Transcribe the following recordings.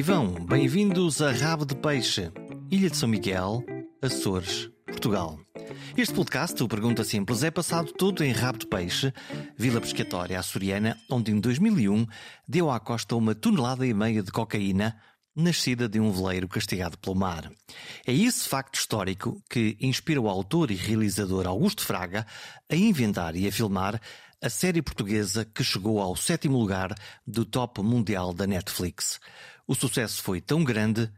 Vivam, bem-vindos a Rabo de Peixe, Ilha de São Miguel, Açores, Portugal. Este podcast, o Pergunta Simples, é passado todo em Rabo de Peixe, Vila Pescatória açoriana, onde em 2001 deu à costa uma tonelada e meia de cocaína, nascida de um veleiro castigado pelo mar. É esse facto histórico que inspira o autor e realizador Augusto Fraga a inventar e a filmar a série portuguesa que chegou ao sétimo lugar do top mundial da Netflix. O sucesso foi tão grande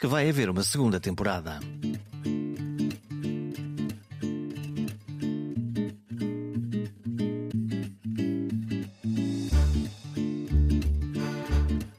que vai haver uma segunda temporada.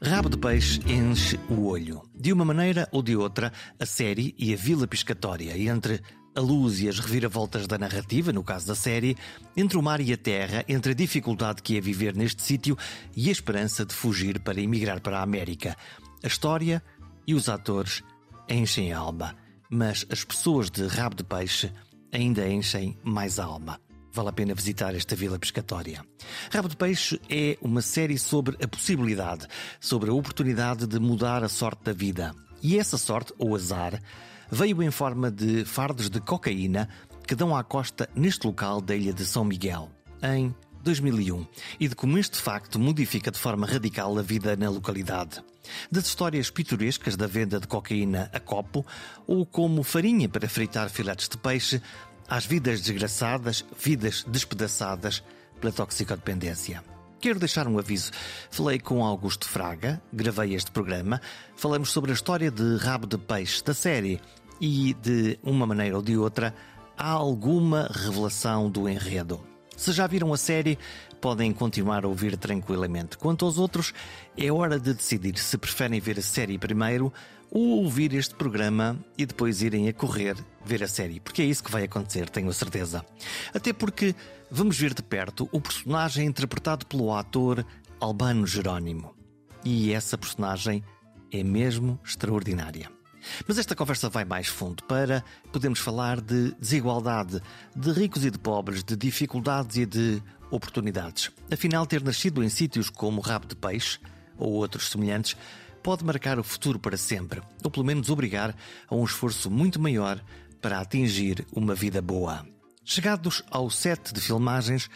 Rabo de Peixe enche o olho. De uma maneira ou de outra, a série e a vila piscatória, entre a luz e as reviravoltas da narrativa, no caso da série, entre o mar e a terra, entre a dificuldade que é viver neste sítio e a esperança de fugir para emigrar para a América. A história e os atores enchem a alma, mas as pessoas de rabo de peixe ainda enchem mais a alma. Vale a pena visitar esta vila pescatória. Rabo de Peixe é uma série sobre a possibilidade, sobre a oportunidade de mudar a sorte da vida. E essa sorte, ou azar, veio em forma de fardos de cocaína que dão à costa neste local da ilha de São Miguel, em 2001, e de como este facto modifica de forma radical a vida na localidade. Das histórias pitorescas da venda de cocaína a copo, ou como farinha para fritar filetes de peixe, às vidas desgraçadas, vidas despedaçadas pela toxicodependência. Quero deixar um aviso. Falei com Augusto Fraga, gravei este programa, falamos sobre a história de Rabo de Peixe da série e, de uma maneira ou de outra, há alguma revelação do enredo. Se já viram a série, podem continuar a ouvir tranquilamente. Quanto aos outros, é hora de decidir se preferem ver a série primeiro ou ouvir este programa e depois irem a correr ver a série, porque é isso que vai acontecer, tenho a certeza. Até porque vamos ver de perto o personagem interpretado pelo ator Albano Jerónimo. E essa personagem é mesmo extraordinária. Mas esta conversa vai mais fundo para podermos falar de desigualdade, de ricos e de pobres, de dificuldades e de oportunidades. Afinal, ter nascido em sítios como Rabo de Peixe ou outros semelhantes pode marcar o futuro para sempre, ou pelo menos obrigar a um esforço muito maior para atingir uma vida boa. Chegados ao set de filmagens,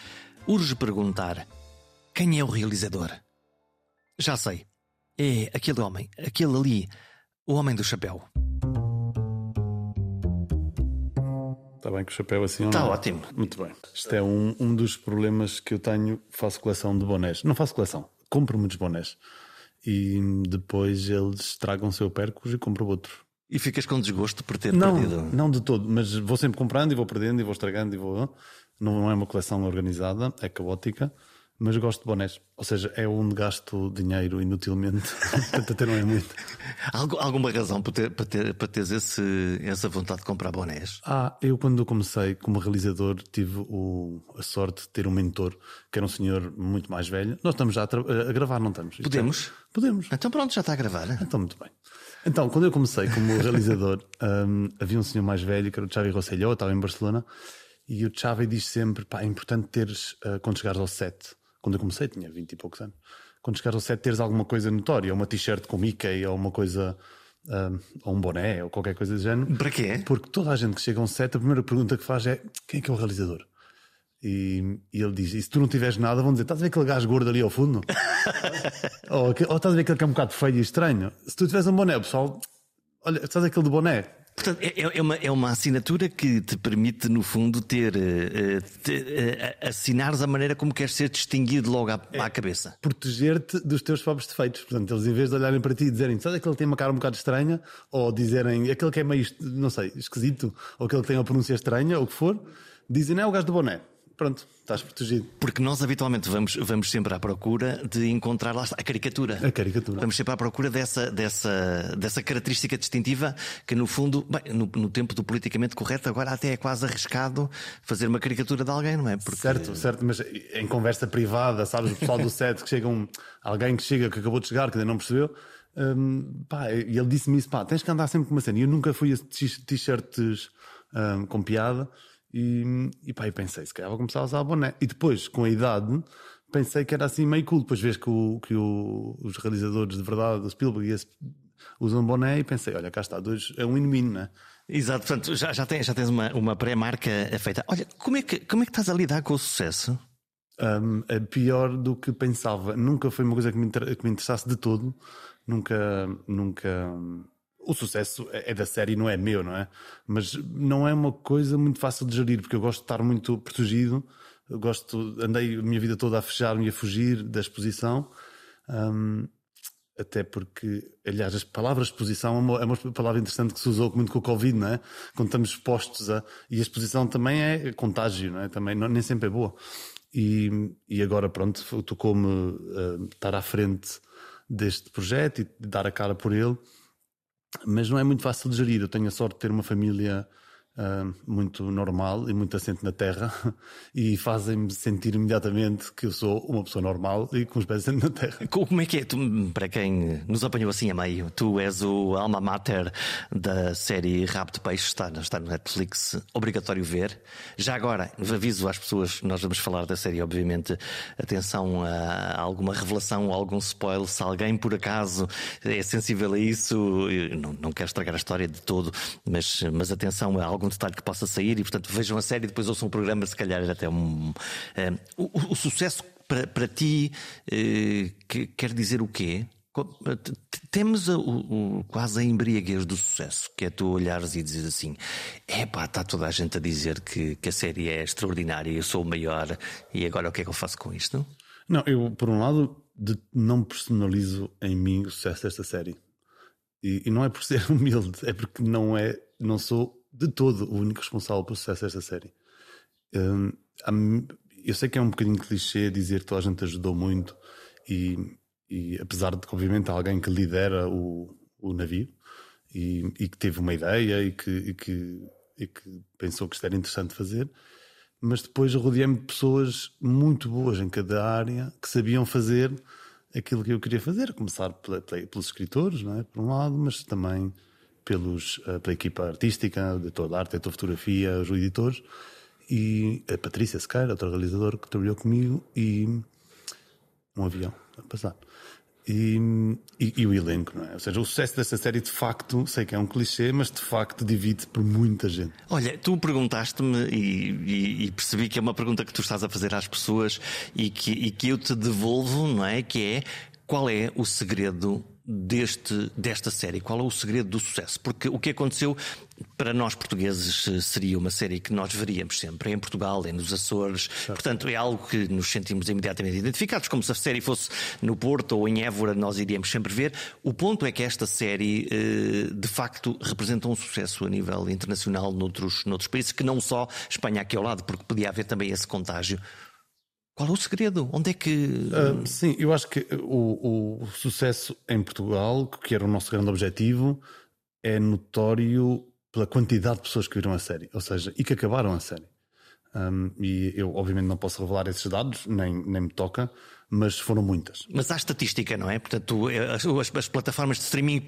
urge perguntar: quem é o realizador? Já sei. É aquele homem, aquele ali, o homem do chapéu. Está bem com o chapéu assim ou Está não? ótimo. Muito bem. Isto é um, um dos problemas que eu tenho. Faço coleção de bonés. Não faço coleção. Compro muitos bonés. E depois eles estragam-se, eu perco-os e compro outro. E ficas com desgosto por ter Não, perdido. não de todo. Mas vou sempre comprando e vou perdendo e vou estragando e vou... Não, não é uma coleção organizada, é caótica. Mas gosto de bonés. Ou seja, é onde gasto dinheiro inutilmente. Até não é muito. Algu- alguma razão para, ter, para, ter, para teres esse, essa vontade de comprar bonés? Ah, eu quando comecei como realizador tive o- a sorte de ter um mentor que era um senhor muito mais velho. Nós estamos já a, a gravar, não estamos? Isto Podemos? é- Podemos. Então pronto, já está a gravar. Então, muito bem. Então, quando eu comecei como realizador, hum, havia um senhor mais velho, que era o Xavi Rosselló, estava em Barcelona, e o Xavi diz sempre: pá, é importante teres, ah, quando chegares ao set, quando eu comecei, tinha 20 e poucos anos, quando chegares ao set, teres alguma coisa notória, uma t-shirt com Mickey, ou uma coisa, hum, ou um boné, ou qualquer coisa do género. Para quê? Porque toda a gente que chega a um set, a primeira pergunta que faz é: quem é que é o realizador? E, e ele diz: e se tu não tiveres nada, vão dizer: estás a ver aquele gajo gordo ali ao fundo? ou, ou estás a ver aquele que é um bocado feio e estranho? Se tu tiveres um boné, o pessoal, olha, estás aquele de boné? Portanto, é, é uma, é uma assinatura que te permite, no fundo, ter. eh, eh, te- eh, assinares a maneira como queres ser distinguido logo à, à cabeça. Proteger-te dos teus próprios defeitos. Portanto, eles em vez de olharem para ti e dizerem: estás aquele que tem uma cara um bocado estranha, ou dizerem aquele que é meio, não sei, esquisito, ou aquele que tem uma pronúncia estranha, ou o que for, dizem: não é o gajo do boné. Pronto, estás protegido. Porque nós habitualmente vamos, vamos sempre à procura de encontrar lá a caricatura. A caricatura. Vamos sempre à procura dessa, dessa, dessa característica distintiva que, no fundo, bem, no, no tempo do politicamente correto, agora até é quase arriscado fazer uma caricatura de alguém, não é? Porque Certo, certo, mas em conversa privada, sabes, o pessoal do set que chega um, alguém que chega, que acabou de chegar, que ainda não percebeu, hum, pá, e ele disse-me isso, pá, tens que andar sempre com uma cena. E eu nunca fui a t-shirts hum, com piada, e, e pá, eu pensei, se calhar vou começar a usar boné. E depois, com a idade, pensei que era assim meio cool. Depois vês que, o, que o, os realizadores de verdade, do Spielberg, esse, usam boné e pensei, olha, cá está, dois, é um win-win, né? Exato, portanto, já, já, tens, já tens uma, uma pré-marca feita. Olha, como é, que, como é que estás a lidar com o sucesso? Um, é pior do que pensava. Nunca foi uma coisa que me, que me interessasse de todo. Nunca, nunca. O sucesso é, é da série, não é meu, não é? Mas não é uma coisa muito fácil de gerir, porque eu gosto de estar muito protegido. Eu gosto, andei a minha vida toda a fechar-me e a fugir da exposição. Um, até porque, aliás, a palavra exposição é uma, é uma, palavra interessante que se usou muito com o Covid, não é? Quando estamos expostos a. E a exposição também é contágio, não é? Também não, nem sempre é boa. E, e agora, pronto, tocou-me uh, estar à frente deste projeto e dar a cara por ele, mas não é muito fácil de gerir. Eu tenho a sorte de ter uma família Uh, muito normal e muito assente na terra e fazem-me sentir imediatamente que eu sou uma pessoa normal e com os pés assentes na terra. Como é que é? Tu, para quem nos apanhou assim a meio, tu és o alma mater da série Rabo de Peixe, está, está no Netflix, obrigatório ver. Já agora, aviso às pessoas, nós vamos falar da série, obviamente, atenção a alguma revelação, algum spoiler, se alguém por acaso é sensível a isso, não, não quero estragar a história de todo, mas, mas atenção a algo algum detalhe que possa sair e, portanto, vejam a série e depois ouçam o programa, se calhar até um. um o, o, sucesso para, para ti uh, que, quer dizer o quê? Temos a, o, o, quase a embriaguez do sucesso, que é tu olhares e dizes assim: é pá, está toda a gente a dizer que, que a série é extraordinária, eu sou o maior, e agora o que é que eu faço com isto? Não, eu, por um lado, de, não personalizo em mim o sucesso desta série. E, e, não é por ser humilde, é porque não é, não sou de todo o único responsável pelo sucesso desta série. Um, eu sei que é um bocadinho clichê dizer que toda a gente ajudou muito, e, e apesar de que, obviamente, alguém que lidera o, o navio e, e, que teve uma ideia e que, e que, e que pensou que isto era interessante fazer, mas depois rodeei-me de pessoas muito boas em cada área que sabiam fazer aquilo que eu queria fazer, começar pelos escritores, não é? por um lado, mas também pelos, uh, pela equipa artística, de toda a arte, de fotografia, os editores, e a Patrícia Sequeira, outra realizadora que trabalhou comigo, e um avião a passar. E, e, e, o elenco, não é? Ou seja, o sucesso dessa série, de facto, sei que é um clichê, mas de facto divide por muita gente. Olha, tu perguntaste-me e, e, percebi que é uma pergunta que tu estás a fazer às pessoas e que, e que eu te devolvo, não é? Que é qual é o segredo deste, desta série? Qual é o segredo do sucesso? Porque o que aconteceu para nós portugueses eh, seria uma série que nós veríamos sempre em Portugal, é nos Açores, portanto é algo que nos sentimos imediatamente identificados, como se a série fosse no Porto ou em Évora, nós iríamos sempre ver. O ponto é que esta série eh, de facto representa um sucesso a nível internacional noutros, noutros países, que não só Espanha aqui ao lado, porque podia haver também esse contágio. Qual é o segredo? Onde é que. Uh, sim, eu acho que o, o, sucesso em Portugal, que era o nosso grande objetivo, é notório pela quantidade de pessoas que viram a série, ou seja, e que acabaram a série. Um, e eu, obviamente, não posso revelar esses dados, nem, nem me toca, mas foram muitas. Mas há estatística, não é? Portanto, as, as, plataformas de streaming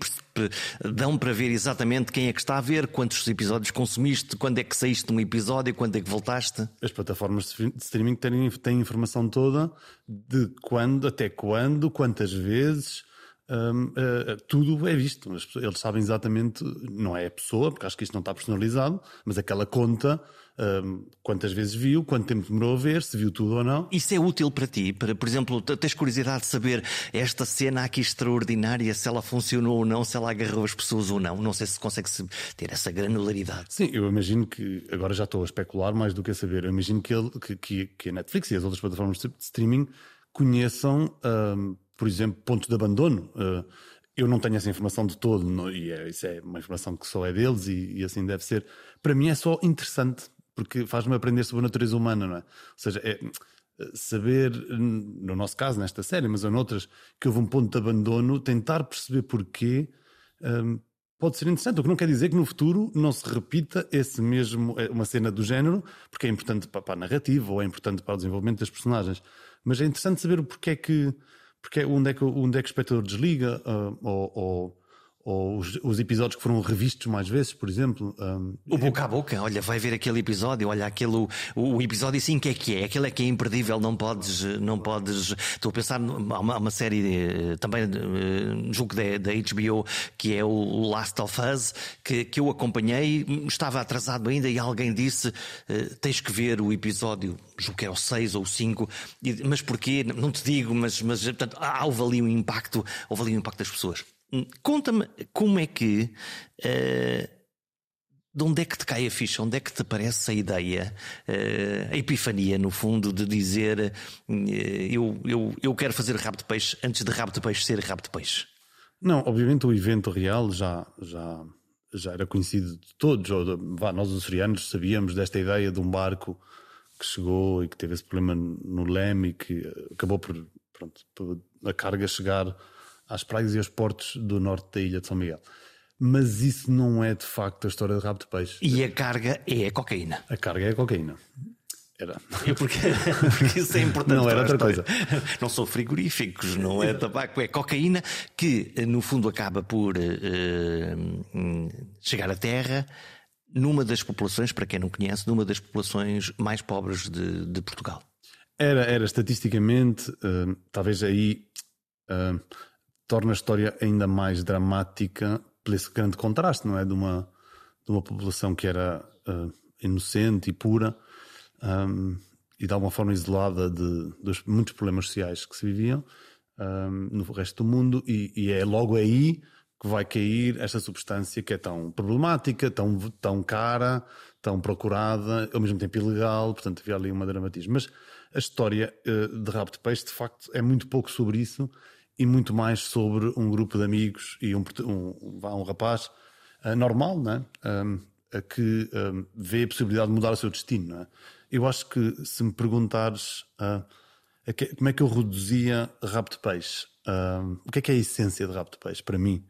dão para ver exatamente quem é que está a ver, quantos episódios consumiste, quando é que saíste de um episódio, quando é que voltaste. As plataformas de streaming têm, têm informação toda de quando, até quando, quantas vezes. Um, uh, tudo é visto. Eles sabem exatamente, não é a pessoa, porque acho que isto não está personalizado, mas aquela conta um, quantas vezes viu, quanto tempo demorou a ver, se viu tudo ou não. Isso é útil para ti? Para, por exemplo, tens curiosidade de saber esta cena aqui extraordinária, se ela funcionou ou não, se ela agarrou as pessoas ou não? Não sei se consegue ter essa granularidade. Sim, eu imagino que, agora já estou a especular mais do que a saber, eu imagino que, ele, que, que, que a Netflix e as outras plataformas de streaming conheçam, um, por exemplo, pontos de abandono. Uh, eu não tenho essa informação de todo, não, e é, isso é uma informação que só é deles e, e, assim deve ser. Para mim é só interessante porque faz-me aprender sobre a natureza humana, não é? Ou seja, é saber, no nosso caso, nesta série, mas em outras, que houve um ponto de abandono, tentar perceber porquê. Um, pode ser interessante, o que não quer dizer que no futuro não se repita esse mesmo, é, uma cena do género, porque é importante para, a narrativa ou é importante para o desenvolvimento das personagens. Mas é interessante saber o porquê que, porque, onde, é que onde é que o espectador desliga uh, ou, ou ou os, os, episódios que foram revistos mais vezes, por exemplo. Um, o boca a boca, olha, vai ver aquele episódio, olha aquele, o, o episódio sim que é que é, aquele é que é imperdível, não podes, não podes. Estou a pensar numa uma série eh, também, eh, julgo da, da HBO, que é o Last of Us, que, que eu acompanhei, estava atrasado ainda e alguém disse: eh, tens que ver o episódio, julgo que era o 6 ou o 5, mas porquê? Não te digo, mas, mas portanto, houve ali um impacto, houve ali um impacto das pessoas. Conta-me como é que. Uh, de onde é que te cai a ficha? Onde é que te aparece a ideia, uh, a epifania, no fundo, de dizer uh, eu, eu, eu quero fazer rabo de peixe antes de rabo de peixe ser rabo de peixe? Não, obviamente o evento real já, já, já era conhecido de todos. Ou, vá, nós, os açorianos, sabíamos desta ideia de um barco que chegou e que teve esse problema no leme e que acabou por, pronto, por a carga chegar às praias e aos portos do norte da ilha de São Miguel. Mas isso não é de facto a história de rabo de peixe. E a carga é a cocaína. A carga é a cocaína. Era. É porque, porque isso é importante. Não era outra coisa. Não são frigoríficos, não é tabaco, é cocaína que no fundo acaba por uh, chegar à terra numa das populações, para quem não conhece, numa das populações mais pobres de, de Portugal. Era, era estatisticamente, uh, talvez aí uh, torna a história ainda mais dramática por esse grande contraste, não é? De uma, de uma população que era uh, inocente e pura um, e de alguma forma isolada de, dos muitos problemas sociais que se viviam um, no resto do mundo, e, e, é logo aí que vai cair esta substância que é tão problemática, tão, tão cara, tão procurada, ao mesmo tempo ilegal, portanto havia ali uma dramatismo. Mas a história uh, de Rabo de Peixe, de facto, é muito pouco sobre isso e muito mais sobre um grupo de amigos e um, um, um rapaz uh, normal, né? Um, que vê a possibilidade de mudar o seu destino. É? Eu acho que se me perguntares uh, que, como é que eu reduzia rabo de peixe, uh, o que é que é a essência de rabo de peixe para mim?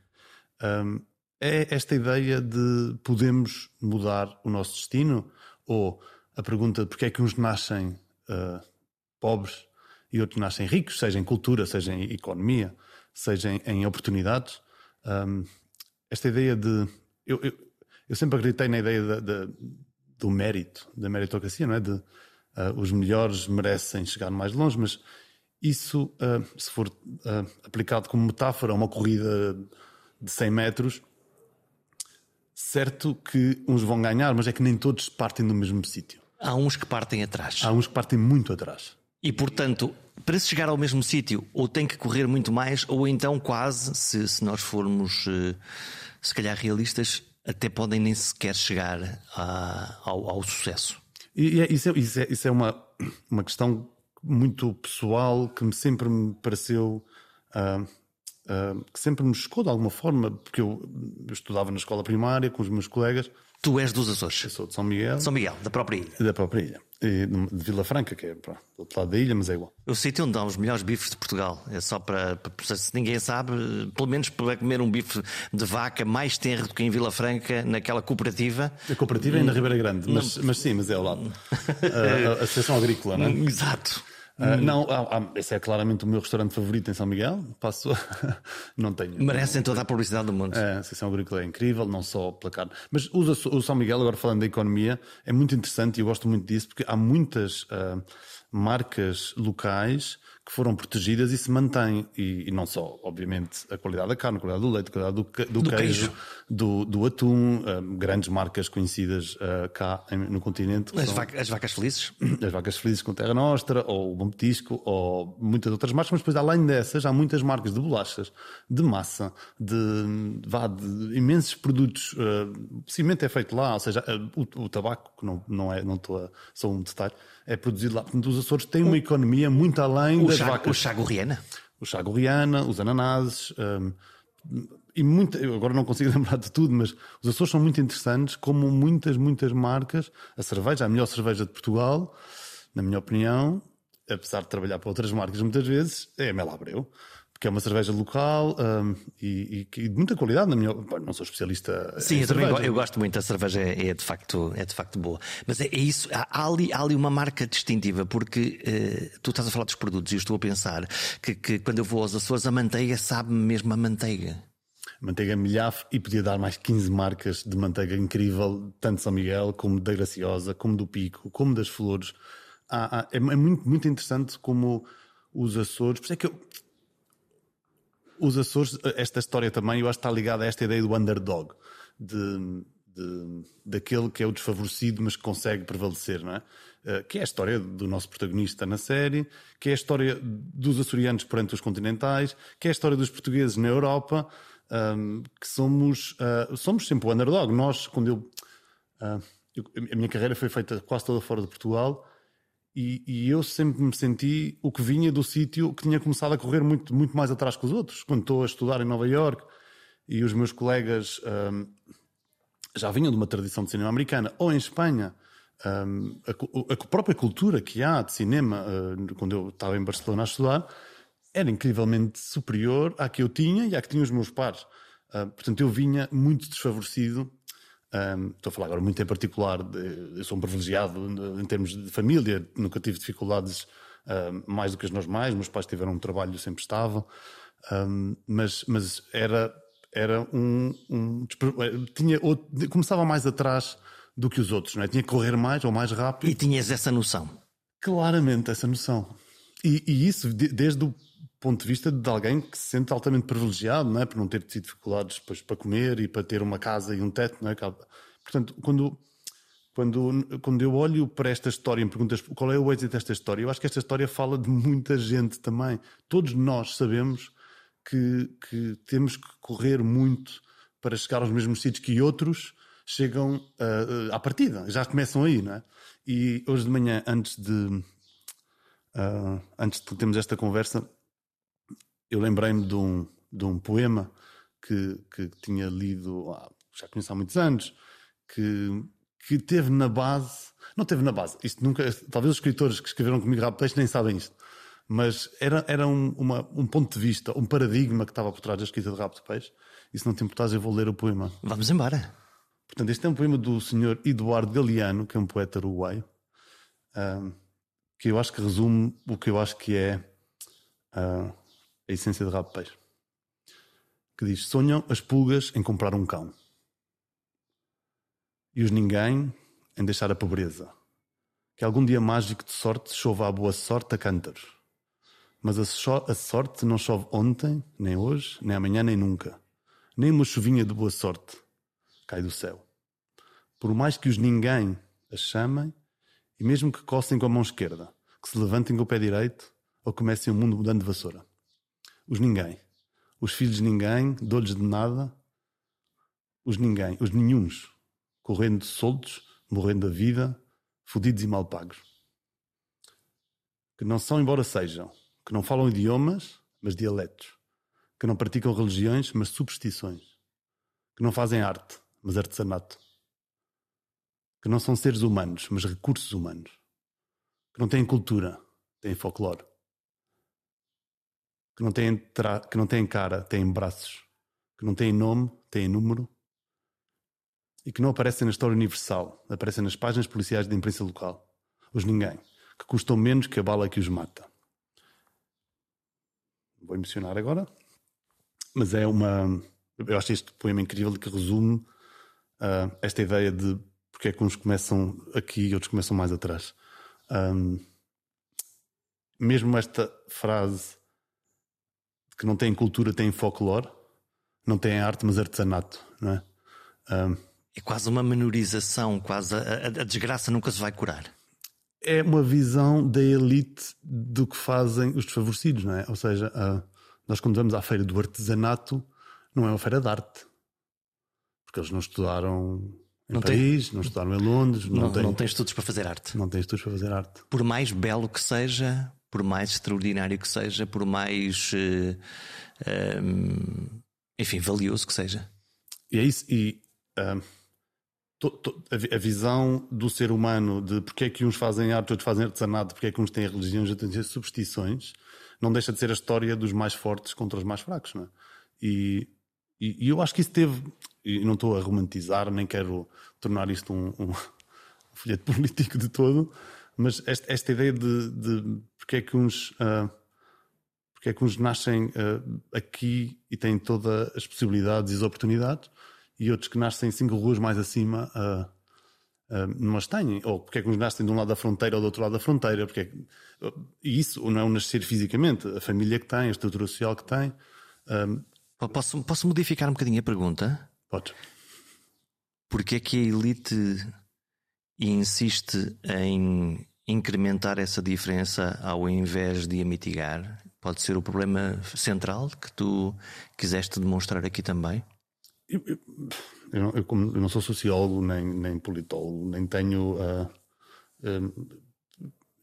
é esta ideia de podemos mudar o nosso destino? Ou a pergunta de porque é que uns nascem uh, pobres e outros nascem ricos, seja em cultura, seja em economia, seja em, em oportunidades. Um, esta ideia de. Eu, eu, eu, sempre acreditei na ideia de, de, do mérito, da meritocracia, não é? De uh, os melhores merecem chegar mais longe, mas isso, uh, se for uh, aplicado como metáfora a uma corrida de 100 metros, certo que uns vão ganhar, mas é que nem todos partem do mesmo sítio. Há uns que partem atrás. Há uns que partem muito atrás. E, portanto, para se chegar ao mesmo sítio, ou tem que correr muito mais, ou então quase, se, se nós formos, eh, se calhar, realistas, até podem nem sequer chegar a, ao, ao, sucesso. E, é, isso, é, isso, é, isso é uma, uma questão muito pessoal que me sempre me pareceu. Uh, uh, que sempre me chocou de alguma forma, porque eu, eu estudava na escola primária com os meus colegas Tu és dos Açores? Eu sou de São Miguel. São Miguel, da própria ilha. Da própria ilha. E de Vila Franca, que é do outro lado da ilha, mas é igual. O sítio onde dá os melhores bifes de Portugal. É só para, para, se ninguém sabe, pelo menos para comer um bife de vaca mais tenro do que em Vila Franca, naquela cooperativa. A cooperativa é na Ribeira Grande, mas, mas sim, mas é ao lado. a, a Associação Agrícola, não é? Exato. Uh, não, ah, ah, esse é claramente o meu restaurante favorito em São Miguel. Passo, não tenho. Merecem toda a publicidade do mundo. É, a Associação Agrícola é incrível, não só pela carne. Mas usa, o São Miguel, agora falando da economia, é muito interessante e eu gosto muito disso porque há muitas uh, marcas locais que foram protegidas e se mantêm. E, e, não só, obviamente, a qualidade da carne, a qualidade do leite, a qualidade do, do, do queijo, queijo, Do, do atum, uh, grandes marcas conhecidas uh, cá em, no continente. As, são, vaca, as, vacas felizes? As vacas felizes com Terra Nostra, ou o Bom Petisco, ou muitas outras marcas, mas depois, além dessas, há muitas marcas de bolachas, de massa, de, vá, de imensos produtos. Uh, cimento é feito lá, ou seja, uh, o, o, tabaco, que não, não é, não estou a, só um detalhe, é produzido lá. Portanto, os Açores têm uma economia muito além o das chá, vacas. O chá gorriana? O chá gorriana, os ananases. Um, e muito, eu agora não consigo lembrar de tudo, mas os Açores são muito interessantes, como muitas, muitas marcas. A cerveja, a melhor cerveja de Portugal, na minha opinião, apesar de trabalhar para outras marcas muitas vezes, é a Mel Abreu porque é uma cerveja local um, e, e, de muita qualidade, na minha não sou especialista. Sim, eu também eu gosto muito, a cerveja é, é, de, facto, é de facto boa. Mas é, é isso, há ali, há ali uma marca distintiva, porque uh, tu estás a falar dos produtos e eu estou a pensar que, que quando eu vou aos Açores, a manteiga sabe mesmo a manteiga. manteiga milhaf e podia dar mais 15 marcas de manteiga incrível, tanto São Miguel como da Graciosa, como do Pico, como das Flores. É, é, muito, muito interessante como os Açores. Por isso é que eu, os Açores, esta história também, eu acho que está ligada a esta ideia do underdog, de, de, daquele que é o desfavorecido, mas que consegue prevalecer, não é? Uh, que é a história do nosso protagonista na série, que é a história dos açorianos perante os continentais, que é a história dos portugueses na Europa, um, que somos, uh, somos sempre o underdog. Nós, quando eu, uh, eu, A minha carreira foi feita quase toda fora de Portugal e, e, eu sempre me senti o que vinha do sítio que tinha começado a correr muito, muito mais atrás que os outros. Quando estou a estudar em Nova York e os meus colegas um, já vinham de uma tradição de cinema americana, ou em Espanha, um, a, a, própria cultura que há de cinema, uh, quando eu estava em Barcelona a estudar, era incrivelmente superior à que eu tinha e à que tinham os meus pares. Portanto, eu vinha muito desfavorecido um, estou a falar agora muito em particular, de, eu sou um privilegiado em termos de família, nunca tive dificuldades um, mais do que as normais, meus pais tiveram um trabalho sempre estável, um, mas, mas era, era um, um tinha outro, começava mais atrás do que os outros, não é? tinha que correr mais ou mais rápido. E tinhas essa noção? Claramente, essa noção. E, e isso desde o ponto de vista de alguém que se sente altamente privilegiado, não é? Por não ter tido dificuldades depois para comer e para ter uma casa e um teto, não é? Portanto, quando, quando, quando eu olho para esta história e me perguntas qual é o êxito desta história, eu acho que esta história fala de muita gente também. Todos nós sabemos que, que temos que correr muito para chegar aos mesmos sítios que outros chegam uh, à partida, já começam aí, não é? E hoje de manhã, antes de, uh, antes de termos esta conversa, eu lembrei-me de um, de um poema que, que tinha lido, já conheço há muitos anos, que, que teve na base, não teve na base, isto nunca, talvez os escritores que escreveram comigo Rabo Peixe nem sabem isto, mas era, era um, uma, um ponto de vista, um paradigma que estava por trás da escrita de Rabo de Peixe, e se não tem importância eu vou ler o poema. Vamos embora. Portanto, este é um poema do senhor Eduardo Galeano, que é um poeta uruguaio, que eu acho que resume o que eu acho que é uh, a essência de rabo de peixe. Que diz: Sonham as pulgas em comprar um cão, e os ninguém em deixar a pobreza. Que algum dia mágico de sorte chova a boa sorte a cântaros. Mas a, so a sorte não chove ontem, nem hoje, nem amanhã, nem nunca. Nem uma chuvinha de boa sorte cai do céu. Por mais que os ninguém as chamem, e mesmo que coçem com a mão esquerda, que se levantem com o pé direito, ou comecem o mundo mudando de vassoura os ninguém. Os filhos de ninguém, dou-lhes de nada, os ninguém, os nenhuns, correndo soltos, morrendo da vida, fodidos e mal pagos. Que não são, embora sejam, que não falam idiomas, mas dialetos. Que não praticam religiões, mas superstições. Que não fazem arte, mas artesanato. Que não são seres humanos, mas recursos humanos. Que não têm cultura, têm folclore que não têm, tra... que não têm cara, têm braços, que não têm nome, têm número e que não aparecem na história universal, aparecem nas páginas policiais da imprensa local. Os ninguém, que custam menos que a bala que os mata. Vou emocionar agora, mas é uma. Eu acho este poema incrível que resume uh, esta ideia de porque é que uns começam aqui e outros começam mais atrás. Um, mesmo esta frase que não têm cultura têm folclore, não têm arte, mas artesanato, não é? Um, é quase uma menorização, quase a, a, a, desgraça nunca se vai curar. É uma visão da elite do que fazem os desfavorecidos, não é? Ou seja, nós quando vamos à feira do artesanato, não é uma feira de arte, porque eles não estudaram em não Paris, tem... não estudaram em Londres, não, não, tem... não tem estudos para fazer arte. Não tem estudos para fazer arte. Por mais belo que seja, por mais extraordinário que seja, por mais. Uh, eh, um, ehm, enfim, valioso que seja. E é isso. E. Uh, to, to, a, visão do ser humano de porque é que uns fazem arte, outros fazem artesanato, porque é que uns têm religiões, outros têm superstições, não deixa de ser a história dos mais fortes contra os mais fracos, não é? E, e, e eu acho que isso teve. E não estou a romantizar, nem quero tornar isto um, um folheto político de todo, mas esta, esta ideia de, de porque é que uns. Uh, porque é que uns nascem uh, aqui e têm todas as possibilidades e as oportunidades, e outros que nascem cinco ruas mais acima uh, não as têm. Ou porque é que uns nascem de um lado da fronteira ou do outro lado da fronteira. Porque é que... E isso não é o nascer fisicamente, a família que tem, a estrutura social que tem. Posso, posso modificar um bocadinho a pergunta? Pode. Porque é que a elite insiste em incrementar essa diferença ao invés de a mitigar? Pode ser o problema central que tu quiseste demonstrar aqui também? Eu, eu, eu, não, eu, não, sou sociólogo, nem, nem politólogo, nem tenho uh, uh,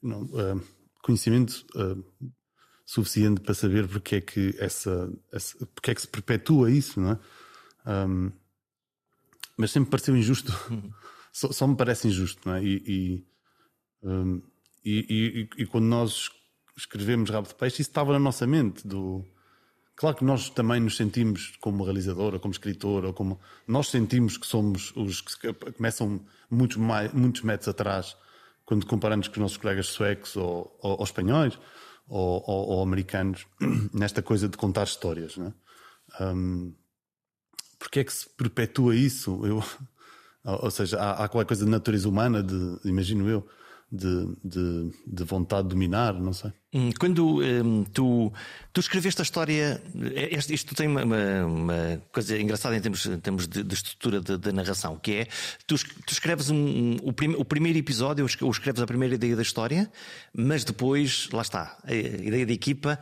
não, uh, conhecimento suficiente para saber porque é que essa, essa, porque é que se perpetua isso, não é? Um, mas sempre me pareceu injusto. só, só, me parece injusto, não é? E, e, um, e, e, quando nós escrevemos Rabo de Peixe, isso estava na nossa mente. Do... Claro que nós também nos sentimos como realizadora, como escritora, como nós sentimos que somos os que começam muitos, mais, muitos metros atrás quando comparamos com os nossos colegas suecos ou, ou, ou espanhóis ou, ou, americanos nesta coisa de contar histórias. Né? Um, porque é que se perpetua isso? Eu, ou seja, há, há qualquer coisa de natureza humana, de, imagino eu, de, de, de, vontade de dominar, não sei. Hum, quando um, tu, tu escreveste a história, isto, isto tem uma, uma, coisa engraçada em termos, em termos de, de estrutura da narração, que é tu, tu escreves um, um, o, prim, o, primeiro episódio, ou escreves a primeira ideia da história, mas depois, lá está, a, a ideia de equipa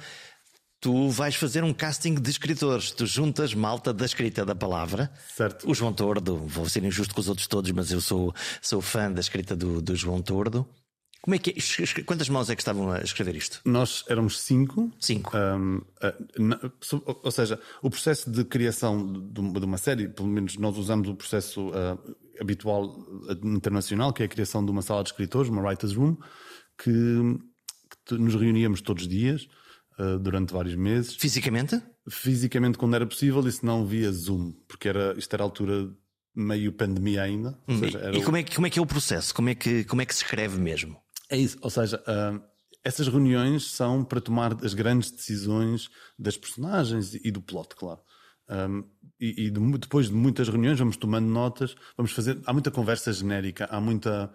tu vais fazer um casting de escritores. Tu juntas malta da escrita da palavra. Certo. O João Tordo, vou ser injusto com os outros todos, mas eu sou, sou fã da escrita do, do João Tordo. Como é que é? Quantas mãos é que estavam a escrever isto? Nós éramos cinco. Cinco. Um, ou seja, o processo de criação de, de, uma série, pelo menos nós usamos o processo uh, habitual internacional, que é a criação de uma sala de escritores, uma writer's room, que, que nos reuníamos todos os dias uh, durante vários meses. Fisicamente? Fisicamente, quando era possível, e se não via Zoom, porque era, isto era a altura meio pandemia ainda. Hum, seja, e como é, como é que é o processo? Como é que, como é que se escreve mesmo? É isso, ou seja, uh, essas reuniões são para tomar as grandes decisões das personagens e do plot, claro. Um, e, e de, depois de muitas reuniões vamos tomando notas, vamos fazer. Há muita conversa genérica, há muita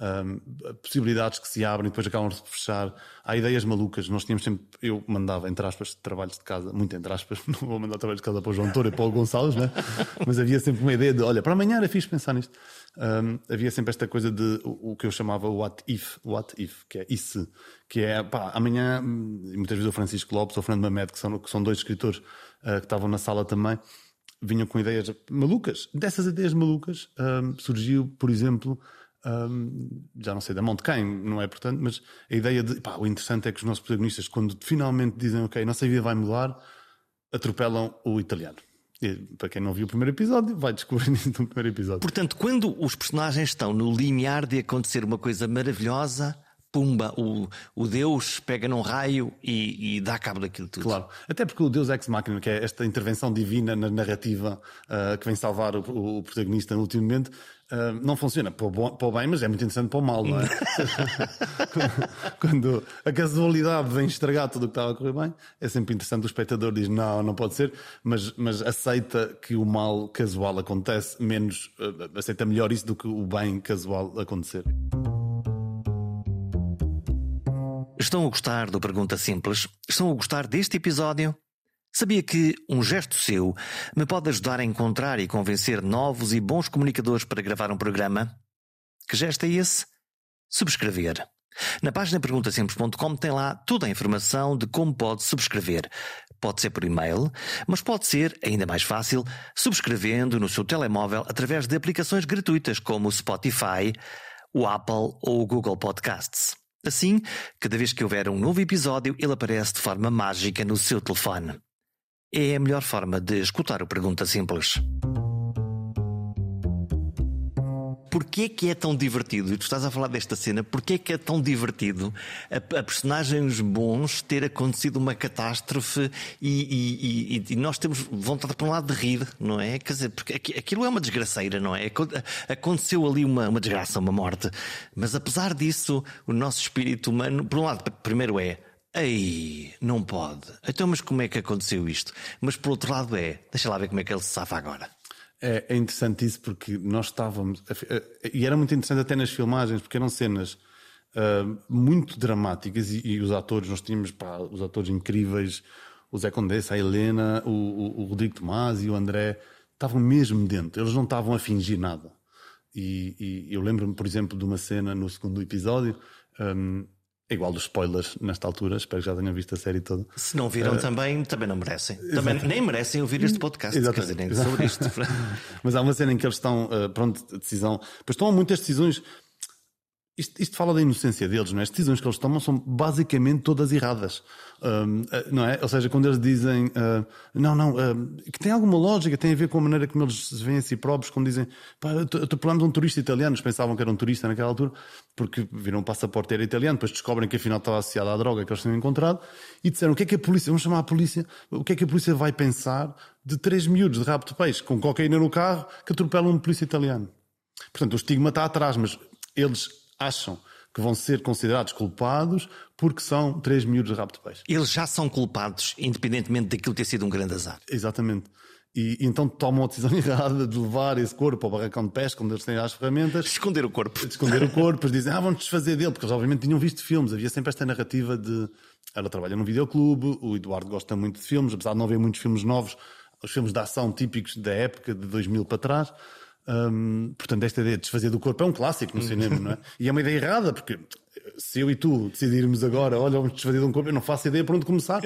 um, possibilidades que se abrem depois acabam de fechar. Há ideias malucas. Nós tínhamos sempre, eu mandava, entre aspas, trabalhos de casa, muito entre aspas, não vou mandar trabalhos de casa para o João Toro e para o Gonçalves, né? mas havia sempre uma ideia de, olha, para amanhã era fixe pensar nisto. Um, havia sempre esta coisa de o, o, que eu chamava what if, what if, que é isso, que é, pá, amanhã, e muitas vezes o Francisco Lopes ou o Fernando Mamed, que são, que são dois escritores uh, que estavam na sala também, vinham com ideias malucas. Dessas ideias malucas um, surgiu, por exemplo, um, já não sei da mão de quem, não é portanto, mas a ideia de pá, o interessante é que os nossos protagonistas, quando finalmente dizem ok, nossa vida vai mudar, atropelam o italiano. E, para quem não viu o primeiro episódio, vai descobrir isso no primeiro episódio. Portanto, quando os personagens estão no limiar de acontecer uma coisa maravilhosa, pumba, o, o Deus pega num raio e, e, dá cabo daquilo tudo. Claro, até porque o Deus Ex Machina, que é esta intervenção divina na narrativa uh, que vem salvar o, o, protagonista no último momento, uh, não funciona para o, bom, para o, bem, mas é muito interessante para o mal, não é? quando, a casualidade vem estragar tudo o que estava a correr bem, é sempre interessante. O espectador diz não, não pode ser, mas, mas aceita que o mal casual acontece, menos uh, aceita melhor isso do que o bem casual acontecer. Estão a gostar do Pergunta Simples? Estão a gostar deste episódio? Sabia que um gesto seu me pode ajudar a encontrar e convencer novos e bons comunicadores para gravar um programa? Que gesto é esse? Subscrever. Na página perguntasimples.com tem lá toda a informação de como pode subscrever. Pode ser por e-mail, mas pode ser, ainda mais fácil, subscrevendo no seu telemóvel através de aplicações gratuitas como o Spotify, o Apple ou o Google Podcasts. Assim, cada vez que houver um novo episódio, ele aparece de forma mágica no seu telefone. É a melhor forma de escutar o Pergunta Simples. Porquê que é tão divertido? E tu estás a falar desta cena, porquê que é tão divertido a, a personagens bons ter acontecido uma catástrofe e, e, e, e, nós temos vontade, por um lado, de rir, não é? Quer dizer, porque aquilo é uma desgraceira, não é? Aconteceu ali uma, uma desgraça, uma morte. Mas apesar disso, o nosso espírito humano, por um lado, primeiro é Ei, não pode. Então, mas como é que aconteceu isto? Mas por outro lado é, deixa lá ver como é que ele se safa agora. É, é interessante isso porque nós estávamos. E era muito interessante até nas filmagens, porque eram cenas uh, muito dramáticas e, e, os atores, nós tínhamos pá, os atores incríveis, o Zé Condessa, a Helena, o, o, o Rodrigo Tomás e o André, estavam mesmo dentro, eles não estavam a fingir nada. E, e eu lembro-me, por exemplo, de uma cena no segundo episódio. Um, é igual dos spoilers nesta altura, espero que já tenham visto a série toda. Se não viram uh, também, também não merecem. Também nem merecem ouvir este podcast, Exatamente. quer dizer, nem sobre isto. Mas há uma cena em que eles estão, uh, pronto, decisão. Pois tomam muitas decisões isto, isto, fala da inocência deles, não é? As decisões que eles tomam são basicamente todas erradas, um, eh, não é? Ou seja, quando eles dizem, uh, não, não, uh, que tem alguma lógica, tem a ver com a maneira como eles se veem a si próprios, quando dizem, atropelamos um turista italiano, eles pensavam que era um turista naquela altura, porque viram um passaporte era italiano, depois descobrem que afinal estava associado à droga que eles tinham encontrado, e disseram, o que é que a polícia, vamos chamar a polícia, o que é que a polícia vai pensar de três miúdos de rabo de peixe, com cocaína no carro, que atropelam um polícia italiano? Portanto, o estigma está atrás, mas eles acham que vão ser considerados culpados porque são três miúdos de rabo de peixe. Eles já são culpados, independentemente daquilo ter sido um grande azar. Exatamente. E, então tomam a decisão errada de levar esse corpo ao barracão de pesca, onde eles têm as ferramentas. Esconder o corpo. esconder o corpo, depois dizem, ah, vamos desfazer dele, porque eles obviamente tinham visto filmes, havia sempre esta narrativa de. Ela trabalha num videoclube, o Eduardo gosta muito de filmes, apesar de não haver muitos filmes novos, os filmes de ação típicos da época, de 2000 para trás. Hum, portanto, esta ideia de desfazer do corpo é um clássico no cinema, não é? E é uma ideia errada, porque se eu e tu decidirmos agora, olha, vamos desfazer de um corpo, eu não faço ideia por onde começar,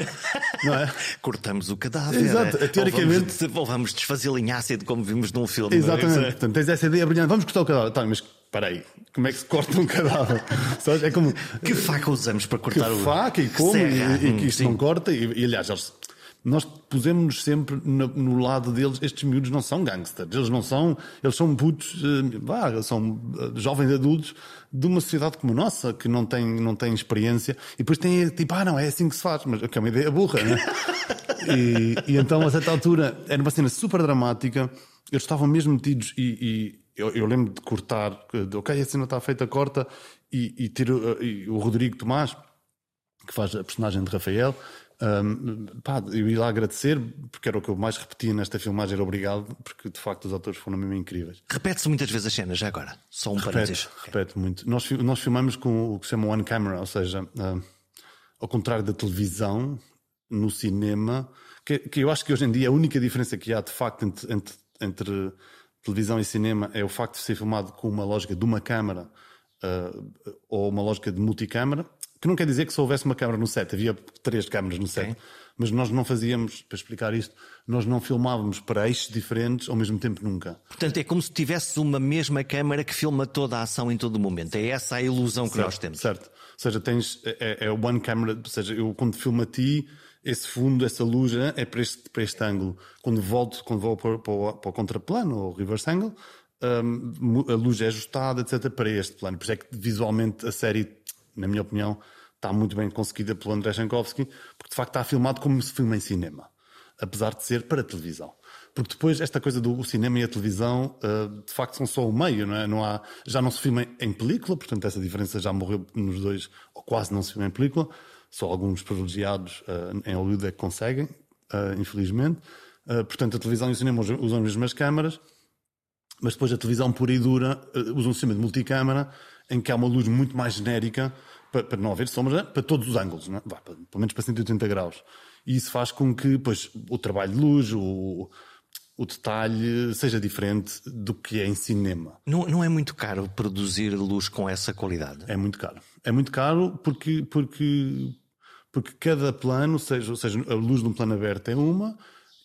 não é? Cortamos o cadáver. Exato, teoricamente. Ou vamos, vamos desfazê-lo em ácido, como vimos num filme. É? Exatamente, é? portanto, tens essa ideia brilhante, vamos cortar o cadáver. Tá, mas espera aí, como é que se corta um cadáver? é como... Que faca usamos para cortar que o. faca e como, e, e, que isto hum, não corta, e, e aliás, eles nós pusemos-nos sempre no, no, lado deles. Estes miúdos não são gangsters, eles não são, eles são putos, uh, são uh, jovens adultos de uma sociedade como a nossa, que não tem, não tem experiência, e depois tem tipo, ah, não, é assim que se faz, mas que é uma ideia burra, né? e, e então, a certa altura, era uma cena super dramática, eles estavam mesmo metidos e, e eu, eu, lembro de cortar, de, ok, a cena está feita, corta, e, e uh, e o Rodrigo Tomás, que faz a personagem de Rafael, um, pá, eu ia lá agradecer, porque era o que eu mais repetia nesta filmagem, era obrigado, porque de facto os atores foram mesmo incríveis. Repete-se muitas vezes as cenas, já agora? Só um repete, parênteses. Repete muito. Nós, nós filmamos com o que se chama one camera, ou seja, uh, ao contrário da televisão, no cinema, que, que, eu acho que hoje em dia a única diferença que há de facto entre, entre, entre televisão e cinema é o facto de ser filmado com uma lógica de uma câmara uh, ou uma lógica de multicâmara que não quer dizer que se houvesse uma câmara no set, havia três câmaras no set, okay. mas nós não fazíamos, para explicar isto, nós não filmávamos para eixos diferentes ao mesmo tempo nunca. Portanto, é como se tivesse uma mesma câmara que filma toda a ação em todo o momento. É essa a ilusão que certo, nós temos. Certo. Ou seja, tens, é, é one camera, ou seja, eu quando filmo a ti, esse fundo, essa luz é para este, para este ângulo. Quando volto, quando vou para, para, o, para o contraplano, ou reverse angle, um, a luz é ajustada, etc., para este plano. Por isso é que visualmente a série na minha opinião, está muito bem conseguida pelo André Jankovski, porque de facto está filmado como se filma em cinema, apesar de ser para televisão. Porque depois esta coisa do cinema e a televisão, uh, de facto, são só o meio, não é? Não há, já não se filma em película, portanto essa diferença já morreu nos dois, ou quase não se filma em película. Só alguns privilegiados uh, em Hollywood é que conseguem, uh, infelizmente. portanto, a televisão e o cinema usam as mesmas câmaras, mas depois a televisão pura e dura usa um sistema de multicâmara em que há uma luz muito mais genérica para, para não haver sombra para todos os ângulos, é? Vá, pelo menos para 180 graus. E isso faz com que pois, o trabalho de luz, o, o detalhe seja diferente do que é em cinema. Não, não é muito caro produzir luz com essa qualidade? É muito caro. É muito caro porque, porque, porque cada plano, seja, ou seja, a luz de um plano aberto é uma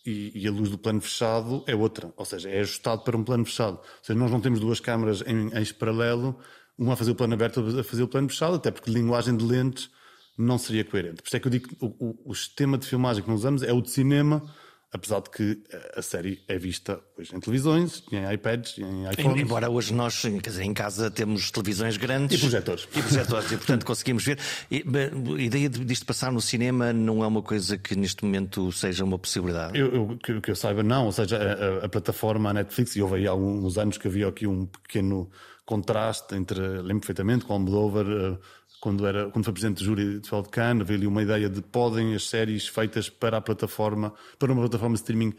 e, e, a luz do plano fechado é outra. Ou seja, é ajustado para um plano fechado. Ou seja, nós não temos duas câmaras em eixo paralelo um a fazer o plano aberto, outro a fazer o plano fechado, até porque linguagem de lentes não seria coerente. Por isso é que eu digo que o, o, o sistema de filmagem que nós usamos é o de cinema, apesar de que a série é vista pois, em televisões, em iPads, em iPhones. Embora hoje nós, quer dizer, em casa temos televisões grandes. E projetores. E projetores, e portanto conseguimos ver. E, a ideia disto passar no cinema não é uma coisa que neste momento seja uma possibilidade? Eu, eu que, que, eu saiba, não. Ou seja, a, a, a plataforma, a Netflix, e houve aí alguns anos que havia aqui um pequeno contraste entre, lembro perfeitamente, com Almodóvar, uh, quando, era, quando foi presidente do júri de Cannes, veio ali uma ideia de podem as séries feitas para a plataforma, para uma plataforma de streaming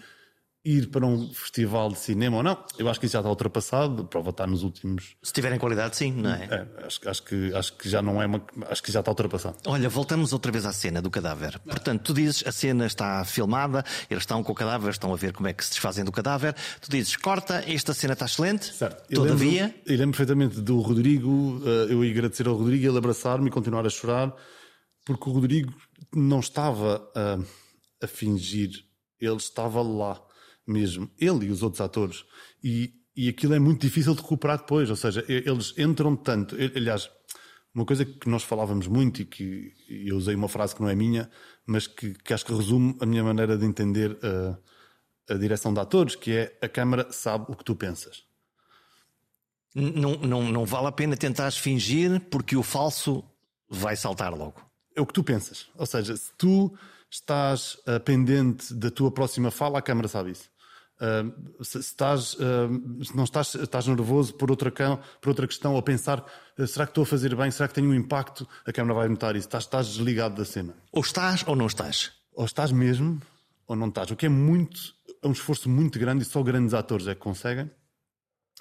ir para um festival de cinema ou não. Eu acho que isso já está ultrapassado, prova está nos últimos. Se tiverem qualidade, sim, não é? é acho, acho, que, acho que já não é uma. Acho que já está ultrapassado. Olha, voltamos outra vez à cena do cadáver. Portanto, tu dizes a cena está filmada, eles estão com o cadáver, estão a ver como é que se desfazem do cadáver. Tu dizes, corta, esta cena está excelente. Certo. Todavia. Eu lembro, eu lembro perfeitamente do Rodrigo, eh, eu ia agradecer ao Rodrigo, ele abraçar-me e continuar a chorar, porque o Rodrigo não estava a, a fingir, ele estava lá mesmo, ele e os outros atores. E, e aquilo é muito difícil de recuperar depois, ou seja, eles entram tanto. Aliás, uma coisa que nós falávamos muito e que eu usei uma frase que não é minha, mas que, que acho que resume a minha maneira de entender a, a direção de atores, que é a câmara sabe o que tu pensas. Não, não, não vale a pena tentares fingir porque o falso vai saltar logo. É o que tu pensas. Ou seja, se tu estás uh, pendente da tua próxima fala, a câmara sabe isso. Uh, se, estás, uh, se não estás, estás nervoso por outra, por outra questão, a pensar uh, será que estou a fazer bem, será que tenho um impacto, a câmara vai notar isso. Estás, estás desligado da cena. Ou estás ou não estás. Ou estás mesmo ou não estás. O que é muito, é um esforço muito grande e só grandes atores é que conseguem,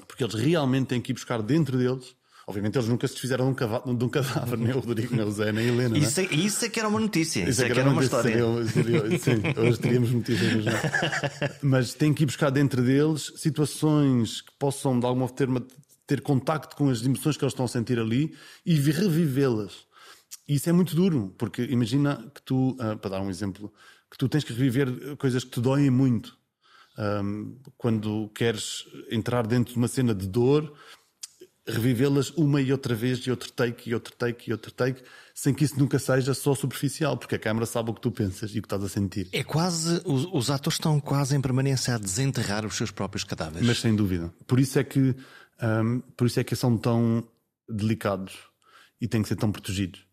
porque eles realmente têm que ir buscar dentro deles Obviamente eles nunca se desfizeram de um, cavalo, de um cadáver, nem o Rodrigo, nem o Zé, nem a Helena. Isso, é, isso é que era uma notícia, isso, isso é, é que era, uma história. Seria, seria, sim, hoje teríamos notícias, mas não. Mas tem que ir buscar dentro deles situações que possam, de alguma forma, ter contacto com as emoções que eles estão a sentir ali e revivê-las. E isso é muito duro, porque imagina que tu, ah, para dar um exemplo, que tu tens que reviver coisas que te doem muito. Um, quando queres entrar dentro de uma cena de dor revivê-las uma e outra vez, e outro take, e outro take, e outro take, sem que isso nunca seja só superficial, porque a câmara sabe o que tu pensas e o que estás a sentir. É quase, os, os atores estão quase em permanência a desenterrar os seus próprios cadáveres. Mas sem dúvida. Por isso é que, um, por isso é que são tão delicados e têm que ser tão protegidos.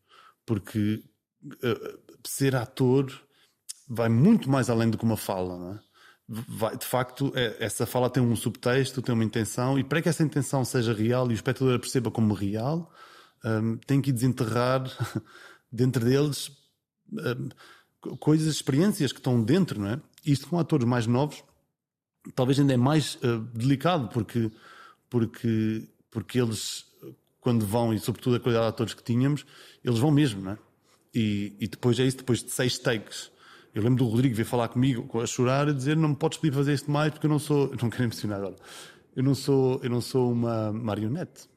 Porque uh, ser ator vai muito mais além do que uma fala, não é? Vai, de facto, é, essa fala tem um subtexto, tem uma intenção, e para que essa intenção seja real e o espectador a perceba como real, um, tem que desenterrar dentro deles um, coisas, experiências que estão dentro, não é? Isto com atores mais novos, talvez ainda é mais uh, delicado, porque, porque, porque eles, quando vão, e sobretudo a qualidade de atores que tínhamos, eles vão mesmo, não é? E, e depois é isso, depois de seis takes eu lembro do Rodrigo vir falar comigo a chorar e dizer não me podes pedir fazer isto mais porque eu não sou, não quero emocionar agora, eu não sou, eu não sou uma marionete.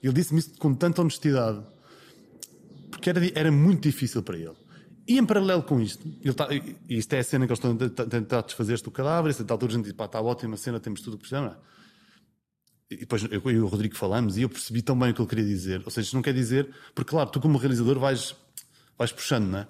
Ele disse-me isso com tanta honestidade porque era, era muito difícil para ele. E em paralelo com isto, ele tá, e isto é a cena que eles estão a tentar desfazer-se do cadáver, e a altura a gente diz, pá, está ótima a cena, temos tudo o que precisamos. E depois eu, eu e o Rodrigo falamos e eu percebi tão bem o que ele queria dizer. Ou seja, isto não quer dizer, porque claro, tu como realizador vais, vais puxando, não é?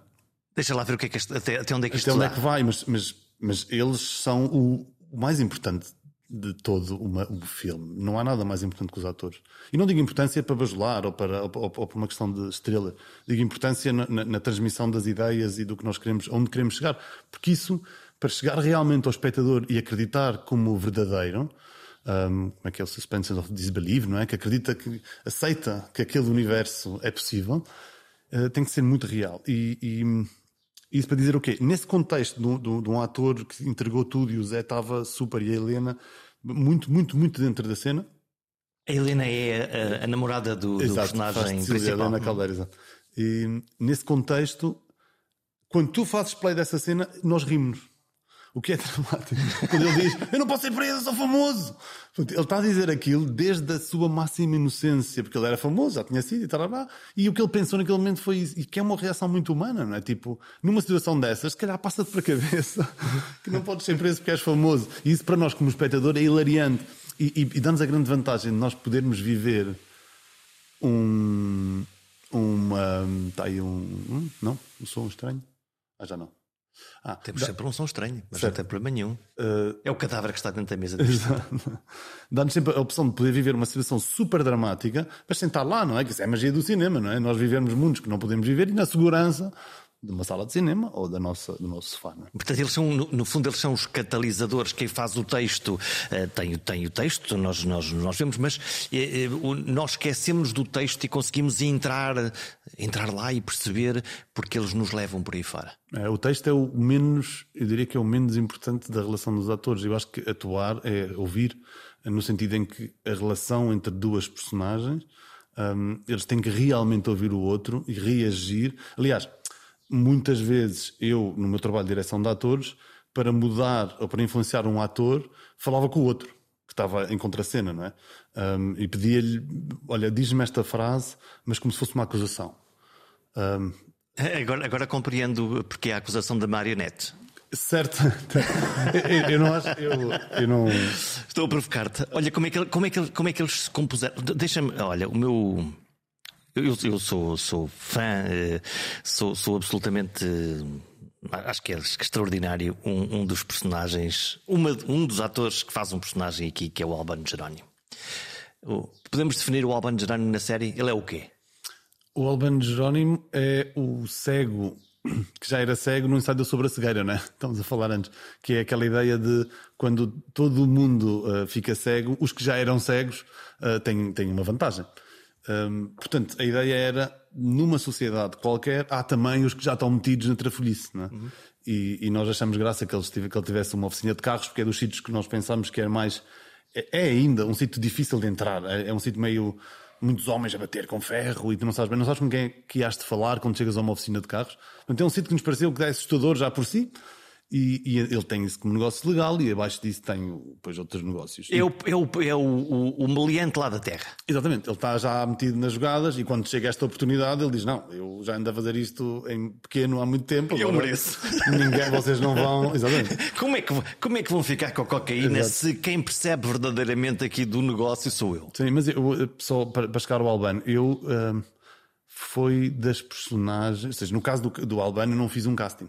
Deixa lá ver o que é que este, até, até onde é que isto Até onde dá. é que vai, mas, mas, mas eles são o, o mais importante de todo uma, o filme. Não há nada mais importante que os atores. E não digo importância para bajular ou, para, ou, ou, por uma questão de estrela. Digo importância na, na, na, transmissão das ideias e do que nós queremos, onde queremos chegar. Porque isso, para chegar realmente ao espectador e acreditar como verdadeiro, um, como é que é o suspension of disbelief, não é? Que acredita que, aceita que aquele universo é possível, uh, tem que ser muito real. E, e isso para dizer o quê? Nesse contexto de um, de um ator que entregou tudo e o Zé estava super e a Helena muito, muito, muito dentro da cena. A Helena é a, a namorada do, do personagem principal. Helena Caldeira, exato. E nesse contexto, quando tu fazes play dessa cena, nós rimos. O que é dramático. Quando ele diz, eu não posso ser preso, sou famoso. Ele está a dizer aquilo desde a sua máxima inocência, porque ele era famoso, já tinha sido e tal, e o que ele pensou naquele momento foi isso. E que é uma reação muito humana, não é? Tipo, numa situação dessas, se calhar passa-te para a cabeça que não podes ser preso porque és famoso. E isso para nós, como espectador, é hilariante. E, e, e dá-nos a grande vantagem de nós podermos viver um. Uma. Está aí um. não? Um som estranho? Ah, já não. Ah, Temos dá... sempre um som estranho, mas certo. não tem problema nenhum. Uh... É o cadáver que está dentro da mesa. Dá-nos sempre a opção de poder viver uma situação super dramática, mas sentar lá, não é? Que isso é a magia do cinema, não é? Nós vivemos mundos que não podemos viver e na segurança de uma sala de cinema ou da nossa, do nosso sofá. É? Portanto, eles são, no, no fundo, eles são os catalisadores. Quem faz o texto uh, tem, tem o texto, nós, nós, nós vemos, mas uh, nós esquecemos do texto e conseguimos entrar, entrar lá e perceber porque eles nos levam por aí fora. É, o texto é o menos, eu diria que é o menos importante da relação dos atores. Eu acho que atuar é ouvir, no sentido em que a relação entre duas personagens. Um, eles têm que realmente ouvir o outro e reagir. Aliás, muitas vezes eu, no meu trabalho de direção de atores, para mudar ou para influenciar um ator, falava com o outro, que estava em contracena, não é? Um, e pedia-lhe: Olha, diz-me esta frase, mas como se fosse uma acusação. Um, agora, agora compreendo porque é a acusação da marionete. Certo, eu, eu, não acho. Eu, eu não... Estou a provocar-te. Olha, como é, que, como, é que, como é que eles se compuseram? Deixa-me. Olha, o meu eu, eu sou, sou fã, eh, sou, sou absolutamente. Acho que é extraordinário um, um dos personagens, uma, um dos atores que faz um personagem aqui, que é o Albano Jerónimo. Podemos definir o Albano Jerónimo na série? Ele é o quê? O Albano Jerónimo é o cego que já era cego no ensaio sobre a cegueira, não é? Estamos a falar antes. Que é aquela ideia de quando todo o mundo uh, fica cego, os que já eram cegos uh, têm, têm uma vantagem. Um, portanto, a ideia era, numa sociedade qualquer, há também os que já estão metidos na trafolhice. É? Uhum. E, e, nós achamos graça que ele, tivesse, que ele tivesse uma oficina de carros, porque é dos sítios que nós pensamos que é mais. É, é ainda um sítio difícil de entrar. É, é, um sítio meio. Muitos homens a bater com ferro e tu não sabes bem, não sabes com quem é que has de falar quando chegas a uma oficina de carros. Portanto, é um sítio que nos pareceu que é assustador já por si, e, e, ele tem isso como negócio legal e abaixo disso tem depois outros negócios. É o, é o, é o, o, o meliante lá da terra. Exatamente, ele está já metido nas jogadas e quando chega esta oportunidade ele diz: Não, eu já ando a fazer isto em pequeno há muito tempo. Eu mereço. Ninguém, vocês não vão. Exatamente. Como é que, como é que vão ficar com a cocaína Exato. se quem percebe verdadeiramente aqui do negócio sou eu? Sim, mas eu, só para, para chegar ao Albano, eu. Uh, foi das personagens, ou seja, no caso do, do Albano, eu não fiz um casting.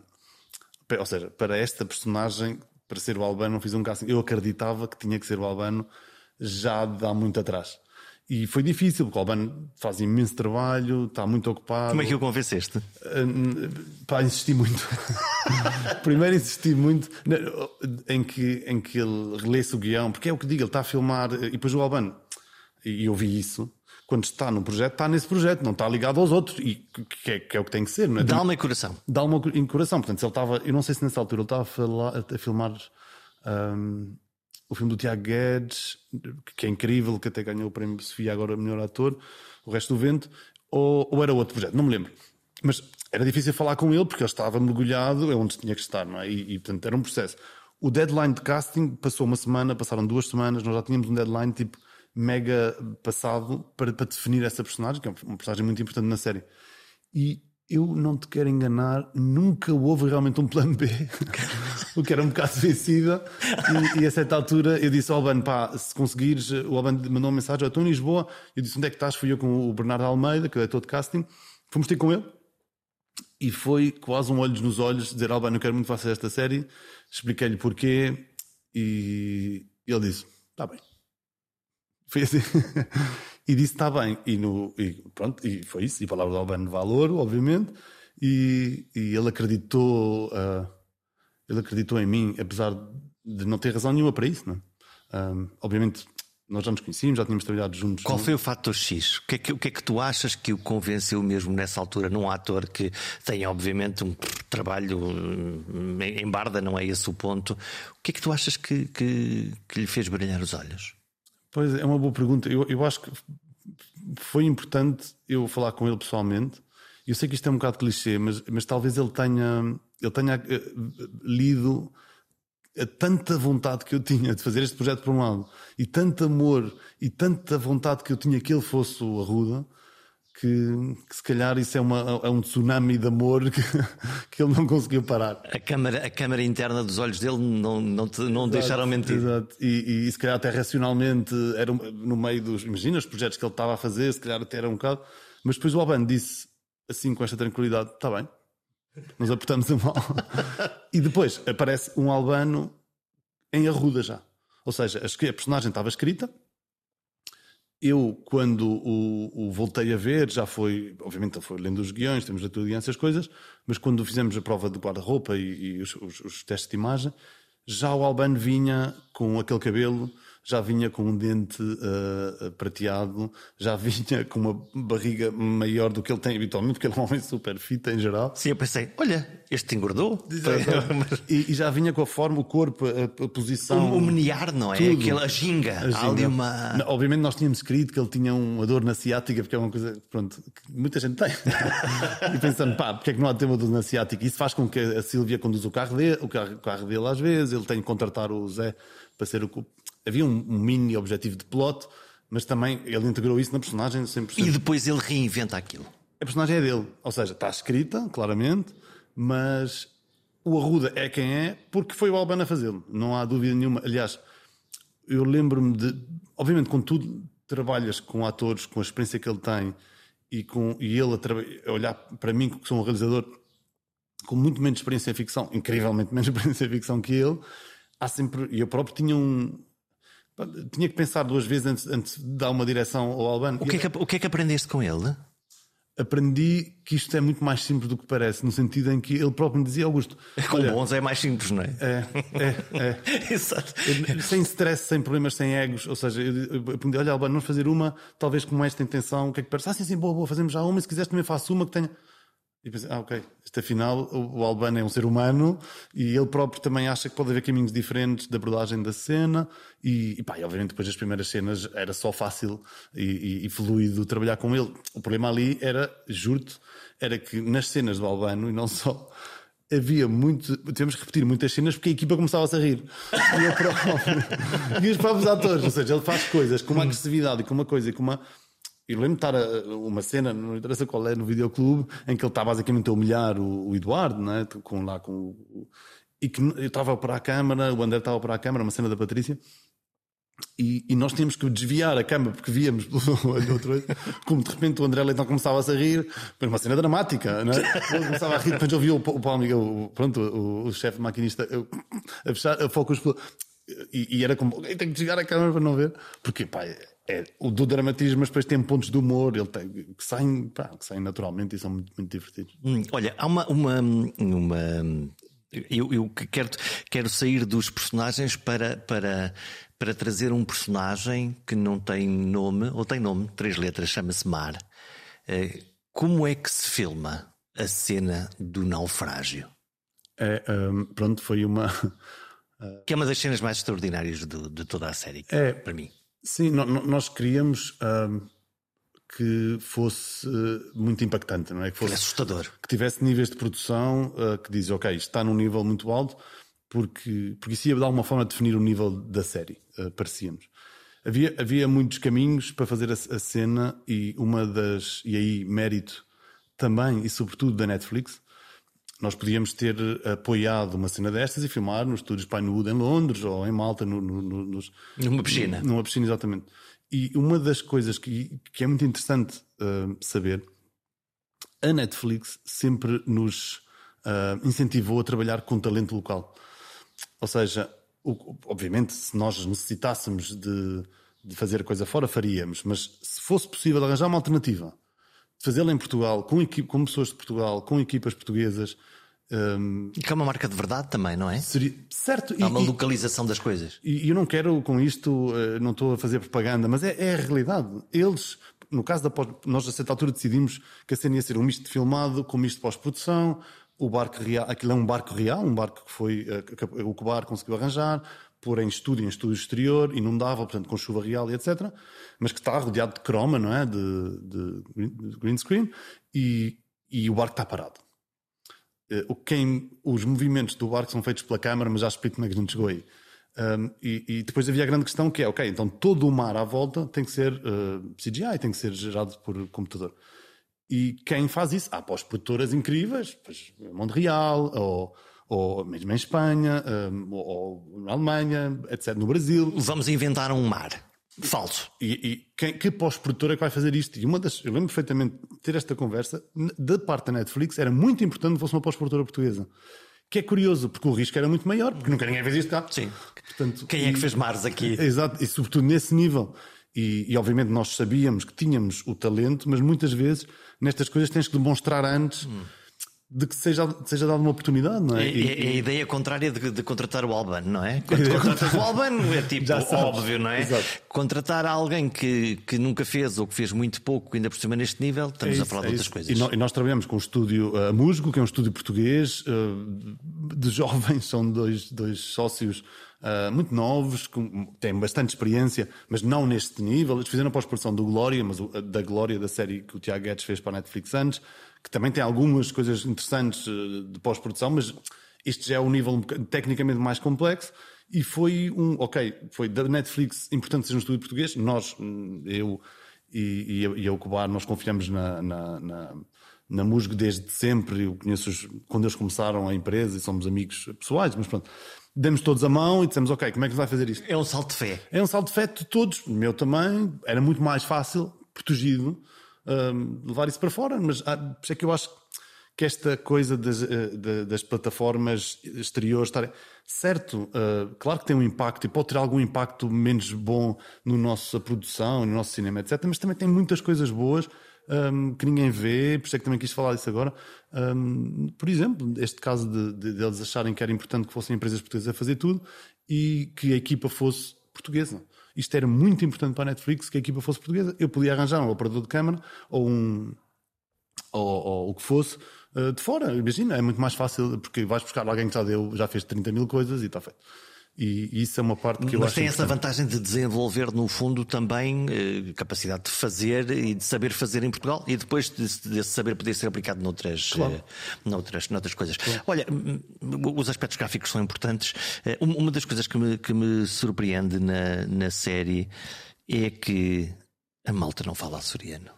Ou seja, para esta personagem, para ser o Albano, não fiz um casting. Eu acreditava que tinha que ser o Albano já de há muito atrás. E foi difícil, porque o Albano faz imenso trabalho, está muito ocupado. Como é que o convenceste? Uh, pá, insisti muito. Primeiro insisti muito em que, em que ele relesse o guião, porque é o que digo, ele está a filmar, e depois o Albano, e eu vi isso, quando está num projeto, está nesse projeto, não está ligado aos outros, e que é, que é o que tem que ser, não é? De alma e coração. De alma e coração. Portanto, se ele estava, eu não sei se nessa altura ele estava a, falar, a filmar um, o filme do Tiago Guedes, que é incrível, que até ganhou o prémio Sofia agora melhor ator, o resto do vento, ou, ou era outro projeto, não me lembro. Mas era difícil falar com ele porque ele estava mergulhado, é onde tinha que estar, não é? E, e portanto era um processo. O deadline de casting passou uma semana, passaram duas semanas, nós já tínhamos um deadline tipo mega passado para, para definir essa personagem, que é uma personagem muito importante na série. E eu não te quero enganar, nunca houve realmente um plano B, o que era um bocado suicida. E, e a certa altura eu disse ao Alban: pá, se conseguires, o Alban mandou uma mensagem: eu estou em Lisboa. Eu disse: onde é que estás? Fui eu com o Bernardo Almeida, que é todo casting. Fomos ter com ele. E foi quase um olhos nos olhos dizer: Alban, eu quero muito fazer esta série. Expliquei-lhe porquê. E ele disse: está bem. Foi assim. e disse está bem. E, no, e pronto, e foi isso. E palavra do Albano Valor, obviamente. E, e ele acreditou, uh, ele acreditou em mim, apesar de não ter razão nenhuma para isso, não um, obviamente nós já nos conhecíamos, já tínhamos trabalhado juntos. Qual foi o fator X? O que, é que, o que, é que, tu achas que o convenceu mesmo nessa altura num ator que tem, obviamente, um trabalho hum, em barda, não é esse o ponto? O que é que tu achas que, que, que lhe fez brilhar os olhos? Pois é, uma boa pergunta. Eu, eu acho que foi importante eu falar com ele pessoalmente. Eu sei que isto é um bocado clichê, mas, mas talvez ele tenha, ele tenha uh, lido a tanta vontade que eu tinha de fazer este projeto por um lado, e tanto amor, e tanta vontade que eu tinha que ele fosse o Arruda, que, que, se calhar isso é, uma, é um tsunami de amor que, que, ele não conseguiu parar. A câmara, a câmara interna dos olhos dele não, não, te, não exato, deixaram mentir. Exato. E, e, se calhar até racionalmente era no meio dos. Imagina os projetos que ele estava a fazer, se calhar até era um bocado. Mas depois o Albano disse assim com esta tranquilidade: está bem, nos apertamos a mão. e depois aparece um Albano em arruda já. Ou seja, a personagem estava escrita eu, quando o, o, voltei a ver, já foi, obviamente, foi lendo os guiões, temos a tudo essas coisas, mas quando fizemos a prova de guarda-roupa e, e os, os, os, testes de imagem, já o Albano vinha com aquele cabelo já vinha com um dente uh, prateado, já vinha com uma barriga maior do que ele tem habitualmente, porque ele é um homem super fit em geral. Sim, eu pensei, olha, este engordou. e, e, já vinha com a forma, o corpo, a, a posição. O, o menear, não é? Tudo. Aquela ginga. A ginga. ali uma. Obviamente nós tínhamos escrito que ele tinha uma dor na ciática, porque é uma coisa, pronto, que muita gente tem. e pensando, pá, porque é que não há uma dor na ciática? Isso faz com que a Silvia conduza o carro dele, o carro, o carro dele às vezes, ele tem que contratar o Zé para ser o havia um, um, mini objetivo de plot, mas também ele integrou isso na personagem 100%. E depois ele reinventa aquilo. A personagem é dele, ou seja, está escrita, claramente, mas o Arruda é quem é porque foi o Albano a fazê-lo, não há dúvida nenhuma. Aliás, eu lembro-me de. Obviamente, quando tu trabalhas com atores, com a experiência que ele tem e, com, e ele a, a olhar para mim, que sou um realizador com muito menos experiência em ficção, incrivelmente menos experiência em ficção que ele, há sempre. E eu próprio tinha um, tinha que pensar duas vezes antes, antes de dar uma direção ao Albano. O que, é que, o que é que aprendeste com ele? Aprendi que isto é muito mais simples do que parece, no sentido em que ele próprio me dizia, Augusto. Com olha, bons é mais simples, não é? É, é, é. Exato. Sem stress, sem problemas, sem egos. Ou seja, eu aprendi, olha, Albano, vamos fazer uma, talvez com esta intenção. O que é que parece? Ah, sim, sim, boa, boa, fazemos já uma. Se quiseres também faço uma que tenha. E pensei, ah, ok, este afinal, o Albano é um ser humano e ele próprio também acha que pode haver caminhos diferentes de abordagem da cena. E, e pá, e obviamente depois das primeiras cenas era só fácil e, e, e fluido trabalhar com ele. O problema ali era, juro-te, era que nas cenas do Albano, e não só, havia muito. Temos que repetir muitas cenas porque a equipa começava-se a rir. E, próprio, e os próprios atores, ou seja, ele faz coisas com uma agressividade e com uma coisa e com uma e lembro de estar a, uma cena, não interessa qual é, no videoclube, em que ele está basicamente a humilhar o, o Eduardo, né? com, lá, com o, e que eu estava a operar a câmara, o André estava a operar a câmara, uma cena da Patrícia, e, e, nós tínhamos que desviar a câmara porque víamos outro como de repente o André Leitão começava a rir, foi uma cena dramática, não é? Ele começava a rir, depois eu vi o, o Paulo Miguel, pronto, o, o chefe maquinista, eu, a fechar, a focus, e, e era como, tenho que desviar a câmara para não ver, porque, pá, é o do dramatismo, mas depois tem pontos de humor, ele tem, que, saem, pá, que saem naturalmente e são muito, muito divertidos. Hum, olha, há uma. uma, uma eu, eu quero, quero sair dos personagens para, para, para trazer um personagem que não tem nome, ou tem nome, três letras, chama-se Mar. Eh, como é que se filma a cena do naufrágio? É, um, pronto, foi uma. que é uma das cenas mais extraordinárias de, de toda a série, é, para mim. Sim, nós queríamos que fosse uh, muito impactante, não é? Que fosse assustador. Que tivesse níveis de produção uh, que dizem, ok, isto está num nível muito alto, porque, porque isso ia de alguma forma definir o nível da série, uh, parecíamos. Havia, havia muitos caminhos para fazer a, a, cena e uma das, e aí mérito também e sobretudo da Netflix, nós podíamos ter apoiado uma cena destas e filmar nos estúdios Pinewood em Londres ou em Malta, no, no, nos, numa piscina. Numa piscina, exatamente. E uma das coisas que, que é muito interessante uh, saber, a Netflix sempre nos uh, incentivou a trabalhar com talento local. Ou seja, o, obviamente, se nós necessitássemos de, de fazer a coisa fora, faríamos, mas se fosse possível arranjar uma alternativa fazê-la em Portugal, com, com pessoas de Portugal, com equipas portuguesas. Um, que é uma marca de verdade também, não é? Seria, certo. Há uma e, localização das coisas. E eu não quero com isto, eh, não estou a fazer propaganda, mas é, é a realidade. Eles, no caso da pós, nós a certa altura decidimos que a cena ia ser um misto de filmado com um misto de pós-produção. O barco real, aquilo é um barco real, um barco que foi eh, que o Cobar conseguiu arranjar pôr em estúdio, em estúdio exterior, inundável, portanto, com chuva real e etc. Mas que está rodeado de croma, não é? De, de, de green screen, e, e o barco está parado. Eh, o quem, os movimentos do barco são feitos pela câmara, mas já explico como é que a gente chegou aí. Um, e, e, depois havia a grande questão que é, ok, então todo o mar à volta tem que ser uh, eh, CGI, tem que ser gerado por computador. E quem faz isso? Há pós-produtoras incríveis, pois, ou ou mesmo em Espanha, um, ou, na Alemanha, etc., no Brasil. Vamos inventar um mar. Falso. E, e quem, que pós-produtora é que vai fazer isto? E uma das. Eu lembro perfeitamente de ter esta conversa. Da parte da Netflix, era muito importante que fosse uma pós-produtora portuguesa. Que é curioso, porque o risco era muito maior, porque nunca ninguém fez isto cá. Sim. Portanto, Quem é que fez mares aqui? Exato, e sobretudo nesse nível. E, e, obviamente nós sabíamos que tínhamos o talento, mas muitas vezes nestas coisas tens que demonstrar antes. Hum de que seja, seja dada uma oportunidade, não é? É, é, é a ideia contrária de, de, contratar o Alban, não é? Quando contratas o Alban é tipo óbvio, não é? Exato. Contratar alguém que, que nunca fez ou que fez muito pouco, ainda por cima neste nível, estamos é isso, a falar de é outras coisas. E nós, e nós, trabalhamos com o estúdio uh, Musgo, que é um estúdio português, uh, de jovens, são dois, dois sócios Uh, muito novos, com, têm bastante experiência, mas não neste nível. Eles fizeram a pós-produção do Glória, mas o, da Glória da série que o Tiago Guedes fez para a Netflix antes que também tem algumas coisas interessantes eh, de pós-produção, mas este já é um nível tecnicamente mais complexo. E foi um, ok, foi da Netflix importante ser um estúdio português. Nós, hum, eu e, e, e a Ocubar, nós confiamos na, na, na, na Musgo desde sempre. Eu conheço-os quando eles começaram a empresa e somos amigos pessoais, mas pronto. Demos todos a mão e dissemos, ok, como é que vai fazer isto? É um salto de fé. É um salto de fé de todos, meu também. Era muito mais fácil, protegido levar isso para fora, mas há, por isso é que eu acho que esta coisa das, uh, das plataformas exteriores estarem. Certo, uh, claro que tem um impacto e pode ter algum impacto menos bom no nossa produção, no nosso cinema, etc. Mas também tem muitas coisas boas um, que ninguém vê, por isso é que também quis falar disso agora. Um, por exemplo, este caso de, de, de, eles acharem que era importante que fossem empresas portuguesas a fazer tudo e que a equipa fosse portuguesa. Isto era muito importante para a Netflix que a equipa fosse portuguesa. Eu podia arranjar um operador de câmara ou um ou, ou o que fosse uh, de fora. Imagina, é muito mais fácil porque vais buscar alguém que já deu, já fez 30 mil coisas e está feito. E isso é uma parte que Mas eu Mas acho tem essa vantagem de desenvolver, no fundo, também eh, capacidade de fazer e de saber fazer em Portugal e depois desse de saber poder ser aplicado noutras, claro. eh, noutras, noutras coisas. Claro. Olha, os aspectos gráficos são importantes. Eh, uma das coisas que me, que me surpreende na, na série é que a malta não fala açoriano.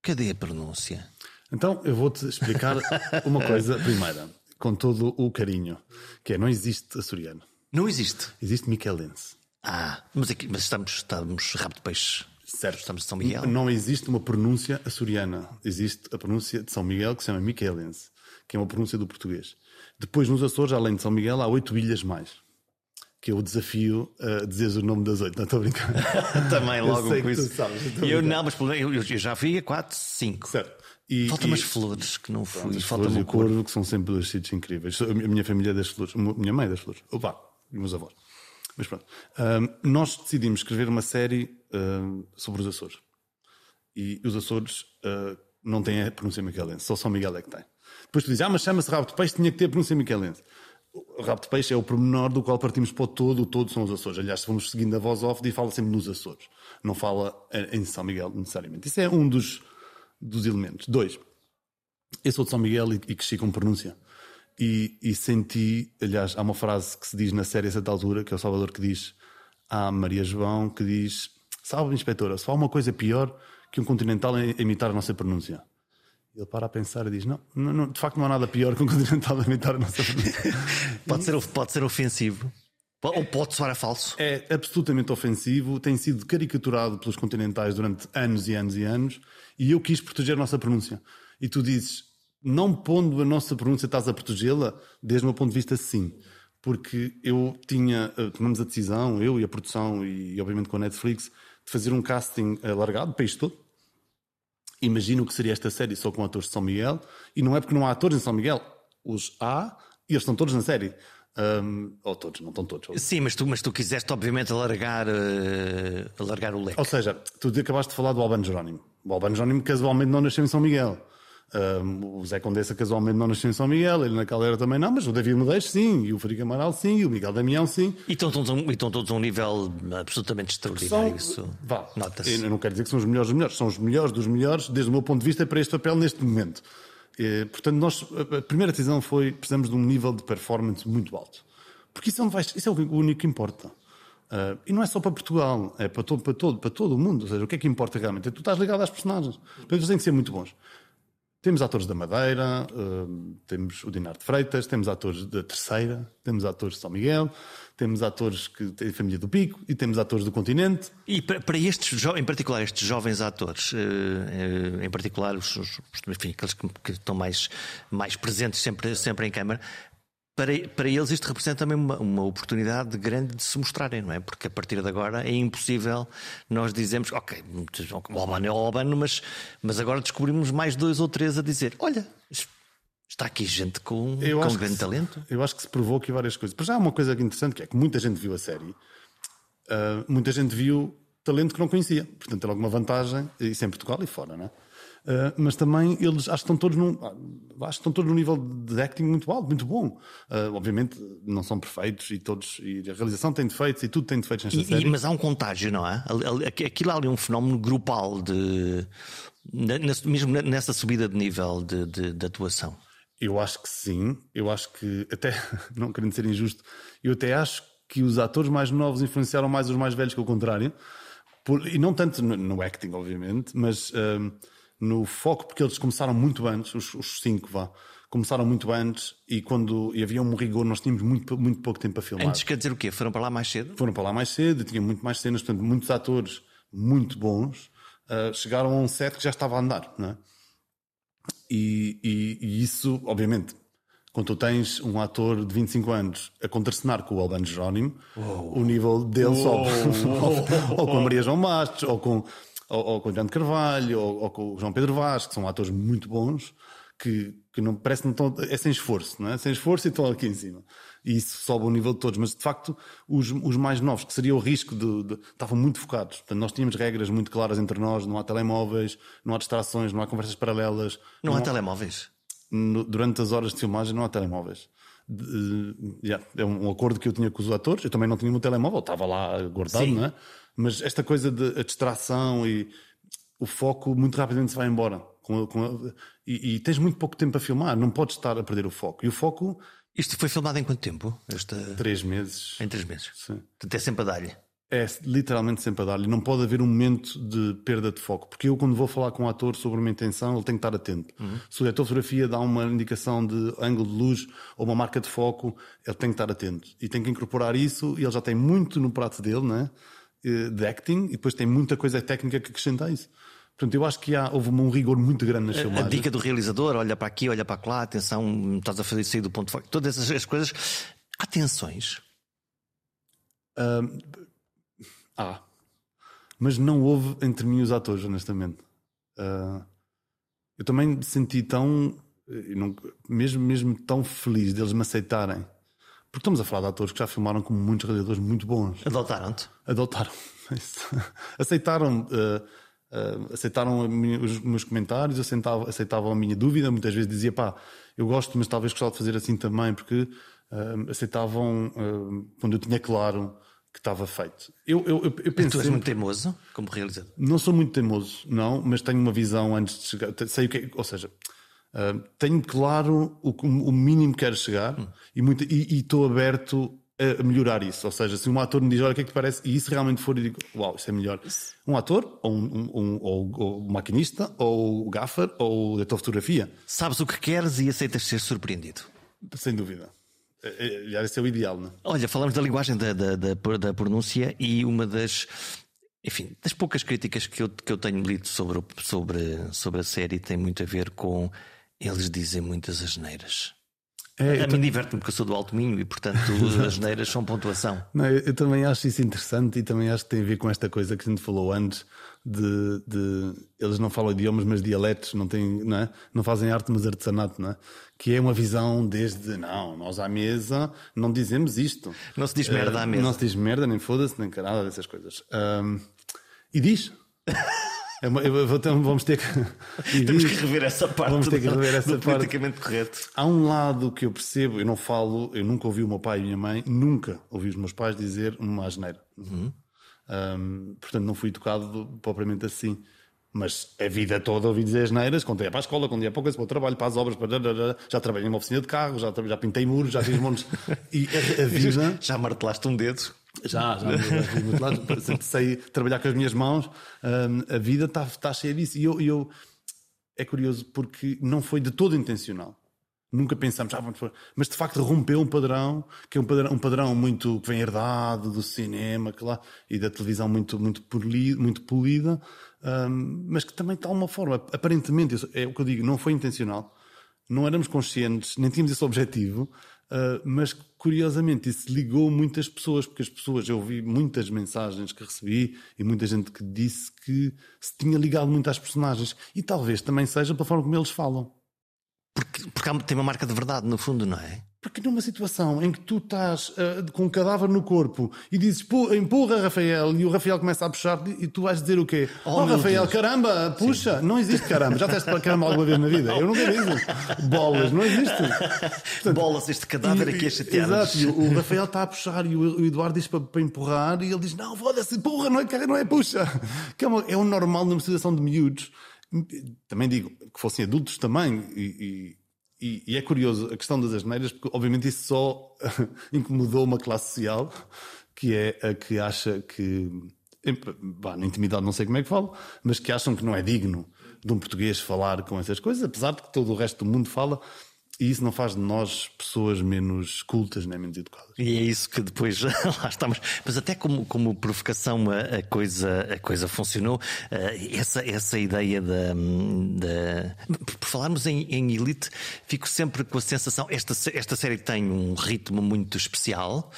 Cadê a pronúncia? Então, eu vou-te explicar uma coisa primeira, com todo o carinho, que é não existe açoriano. Não existe. Existe Michelense. Ah, mas, aqui, mas estamos, estamos rabo de peixe. Certo. Estamos de São Miguel. Não existe uma pronúncia açoriana. Existe a pronúncia de São Miguel que se chama Michelense, que é uma pronúncia do português. Depois, nos Açores, além de São Miguel, há oito ilhas mais. Que é o desafio a dizeres o nome das oito. Não estou a brincar. Também logo com isso. Sabes, eu, eu não, mas eu, eu já vi a quatro, cinco. Certo. E, Faltam umas flores que não fui. Falta-me o corvo, que são sempre dois sítios incríveis. A minha família é das flores. Minha mãe é das flores. Opa, e meus avós. Mas pronto. Um, nós decidimos escrever uma série um, sobre os Açores. E os Açores uh, não têm a pronúncia miquelense, só São Miguel é que tem. Depois tu dizes, ah, mas chama-se rabo de peixe, tinha que ter a pronúncia miquelense. O rabo de peixe é o pormenor do qual partimos para o todo, o todo são os Açores. Aliás, se seguindo a voz off, diz fala sempre nos Açores. Não fala em São Miguel necessariamente. Isso é um dos, dos elementos. Dois, eu sou de São Miguel e, e cresci com pronúncia. E, e, senti, aliás, há uma frase que se diz na série a certa altura, que é o Salvador que diz à Maria João, que diz: Salve, inspetora, se há uma coisa pior que um continental a imitar a nossa pronúncia. Ele para a pensar e diz: não, não, não, de facto não há nada pior que um continental a imitar a nossa pronúncia. pode, ser, pode ser ofensivo. Ou pode soar a falso? É absolutamente ofensivo, tem sido caricaturado pelos continentais durante anos e anos e anos, e eu quis proteger a nossa pronúncia. E tu dizes, não pondo a nossa pronúncia, estás a protegê-la? Desde o meu ponto de vista, sim. Porque eu tinha, eh, tomamos a decisão, eu e a produção, e obviamente com a Netflix, de fazer um casting alargado, o país todo. Imagino o que seria esta série só com atores de São Miguel, e não é porque não há atores em São Miguel, os há, e eles estão todos na série. Um, ou todos, não estão todos. Sim, mas tu, mas tu quiseste, obviamente, alargar, uh, alargar o leque. Ou seja, tu acabaste de falar do Albano Jerónimo. O Albano Jerónimo casualmente não nasceu em São Miguel. Um, o Zé Condessa casualmente não nasceu em São Miguel, ele na Caldeira também não, mas o David Medeiros sim, e o Frederico Amaral sim, e o Miguel Damião sim. E estão todos, e estão todos a um nível absolutamente extraordinário. São, isso vá, nota-se. Eu não quero dizer que são os melhores dos melhores, são os melhores dos melhores, desde o meu ponto de vista, para este papel neste momento. E, portanto, nós, a primeira decisão foi precisamos de um nível de performance muito alto. Porque isso, é, vai, isso é o único que importa. Uh, e não é só para Portugal, é para todo, para, todo, para todo o mundo. Ou seja, o que é que importa realmente? É tu estás ligado às personagens. Portanto, eles têm que ser muito bons. Temos atores da Madeira, uh, temos o Dinar de Freitas, temos atores da Terceira, temos atores de São Miguel, temos atores que têm família do Pico e temos atores do continente. E para, para estes, em particular, estes jovens atores, uh, uh, em particular os, os enfim, aqueles que, que, estão mais, mais presentes sempre, sempre em câmara, para, para eles isto representa também uma, uma oportunidade grande de se mostrarem, não é? Porque a partir de agora é impossível nós dizermos, ok, o Albano é o Albano, mas, mas agora descobrimos mais dois ou três a dizer: olha, está aqui gente com, Eu com grande se- talento. Eu acho que se provou aqui várias coisas. Mas já há uma coisa interessante que é que muita gente viu a série, Ah, muita gente viu talento que não conhecia. Portanto, tem alguma vantagem, isso é em Portugal e fora, não é? Ah, mas também eles acho que estão todos num, ah, acho que estão todos num nível de acting muito alto, muito bom. Ah, obviamente não são perfeitos e todos e a realização tem defeitos e tudo tem defeitos nesta E- e- série. mas há um contágio, não é? Ali- Aquilo ali um fenómeno grupal de. na- mesmo nessa subida de nível de, de- de atuação. Eu acho que sim. Eu acho que, até não querendo ser injusto, eu até acho que os atores mais novos influenciaram mais os mais velhos que o contrário. Por- e não tanto no, no acting, obviamente, mas hum, no foco, porque eles começaram muito antes, os, os cinco, vá. Começaram muito antes e quando e havia um rigor, nós tínhamos muito, muito pouco tempo a filmar. Antes quer dizer o quê? Foram para lá mais cedo? Foram para lá mais cedo, tinha muito mais cenas, portanto, muitos atores muito bons ah, chegaram a um set que já estava a andar, não é? E, e- e isso, obviamente, quando tu tens um ator de 25 anos a contracenar com o Albano Jerónimo, o nível dele sobe. ou, ou com a Maria João Bastos, ou com, ou, ou com o de Carvalho, ou, ou com o João Pedro Vaz, que são atores muito bons, que, que não parece que não estão. É sem esforço, não é? Sem esforço e estão aqui em cima. E isso sobe o nível de todos. Mas de facto, os, os mais novos, que seria o risco de, de- estavam muito focados. Portanto, nós tínhamos regras muito claras entre nós: não há telemóveis, não há distrações, não há conversas paralelas. Não há telemóveis. No- durante as horas de filmagem não há telemóveis. De- yeah, é um, um acordo que eu tinha com os atores. Eu também não tinha um telemóvel, estava lá guardado, Sim. não é? Mas esta coisa de a distração e o foco muito rapidamente se vai embora. Com a- com a- e, e tens muito pouco tempo a filmar, não podes estar a perder o foco. E o foco, Isto foi filmado em quanto tempo? Esta... três meses. Em três meses. Sim. Portanto, é sempre a dar-lhe. É literalmente sempre a dar-lhe. Não pode haver um momento de perda de foco. Porque eu, quando vou falar com um ator sobre uma intenção, ele tem que estar atento. Se o diretor de fotografia dá uma indicação de ângulo de luz ou uma marca de foco, ele tem que estar atento. E tem que incorporar isso. E ele já tem muito no prato dele, né? Eh, de acting. E depois tem muita coisa técnica que acrescenta a isso. Portanto, eu acho que há, houve um rigor muito grande nas A filmagens. dica do realizador, olha para aqui, olha para lá, atenção, estás a fazer sair do ponto de foco. Todas essas as coisas. Há tensões. Ahm, há. Mas não houve entre mim e os atores, honestamente. Ah, eu também me senti tão. não- mesmo, mesmo tão feliz deles me aceitarem. Porque estamos a falar de atores que já filmaram com muitos realizadores muito bons. Adotaram-te. Adotaram. Isso. aceitaram. ah, ah, aceitaram minha- os meus comentários, aceitavam, aceitavam a minha dúvida. Muitas vezes dizia, pá, eu gosto, mas talvez gostava de fazer assim também, porque ah, aceitavam quando eu tinha claro que estava feito. Eu, eu, eu, eu Tu penso és sempre- muito teimoso como realizador. não sou muito teimoso, não, mas tenho uma visão antes de chegar. Sei o que é, ou seja, tenho claro o, o mínimo que quero chegar e muito- e e estou aberto a, melhorar isso. Ou seja, se um ator me diz, olha, o que é que te parece? E isso realmente for, eu digo, uau, isso é melhor. Um ator, ou um, um- um- ou, ou o maquinista, ou o gaffer, ou o diretor de fotografia, Sabes o que queres e aceitas ser surpreendido. sem dúvida. É, é, esse é o ideal, não é? Olha, falamos da linguagem da, da, da, da pronúncia e uma das. Enfim, das poucas críticas que eu, que eu tenho lido sobre, sobre, sobre a série tem muito a ver com eles dizem muitas asneiras. É, a mim diverte-me porque eu sou do Alto Minho e, portanto, as asneiras são pontuação. Não, eu, eu também acho isso interessante e também acho que tem a ver com esta coisa que a gente falou antes de, de- eles não falam idiomas mas dialetos não têm não, é? não fazem arte mas artesanato não é? que é uma visão desde não nós à mesa não dizemos isto Não se diz merda Eh, à mesa. não se diz merda nem foda-se nem carada dessas coisas Ahm, e diz É vamos ter que Temos que rever essa parte Vamos ter que rever essa do parte. politicamente correto. Há um lado que eu percebo, eu não falo, eu nunca ouvi o meu pai e a minha mãe, nunca ouvi os meus pais dizer uma asneira. Hum, portanto, não fui tocado propriamente assim. Mas a vida toda ouvi dizer asneiras, quando ia para a escola, quando ia para o coisa, para o trabalho, para as obras, para... já trabalhei numa oficina de carro, já, já pintei muros, já fiz montes. E a, a vida. Já martelaste um dedo. Já, já, muito lado, sempre sei trabalhar com as minhas mãos. Hum, a vida está tá cheia disso. E eu, eu- é curioso porque não foi de todo intencional. Nunca pensámos, ah, vamos mas de facto rompeu um padrão, que é um padrão, um padrão muito que vem herdado do cinema lá, e da televisão muito, muito, poli- muito polida, hum, mas que também de alguma forma, aparentemente, é o que eu digo, não foi intencional, não éramos conscientes, nem tínhamos esse objetivo, Uh, mas curiosamente isso ligou muitas pessoas, porque as pessoas, eu ouvi muitas mensagens que recebi e muita gente que disse que se tinha ligado muito às personagens. E talvez também seja pela forma como eles falam. Porque, porque tem uma marca de verdade, no fundo, não é? Porque numa situação em que tu estás uh, com um cadáver no corpo e dizes empurra Rafael e o Rafael começa a puxar e tu vais dizer o quê? Oh, oh Rafael, Deus. caramba, puxa! Sim. Não existe caramba. Já teste para caramba alguma vez na vida? Eu nunca vi isso. Bolas, não existe. Portanto, Bolas, este cadáver aqui a chatear Exato, e o Rafael está a puxar e o Eduardo diz para, para empurrar e ele diz: Não, foda-se, empurra, não é, não é puxa. Que é, uma, é um normal numa situação de miúdos. Também digo que fossem adultos também e, e e, e, é curioso a questão das asneiras, porque obviamente isso só incomodou uma classe social que é a que acha que, bah, na intimidade não sei como é que falo, mas que acham que não é digno de um português falar com essas coisas, apesar de que todo o resto do mundo fala. E isso não faz de nós pessoas menos cultas, nem menos educadas. E é isso que depois lá estamos. Mas até como, como provocação a, a coisa, a coisa funcionou. Uh, essa, essa ideia da, da. Por falarmos em, em elite, fico sempre com a sensação. Esta, esta série tem um ritmo muito especial.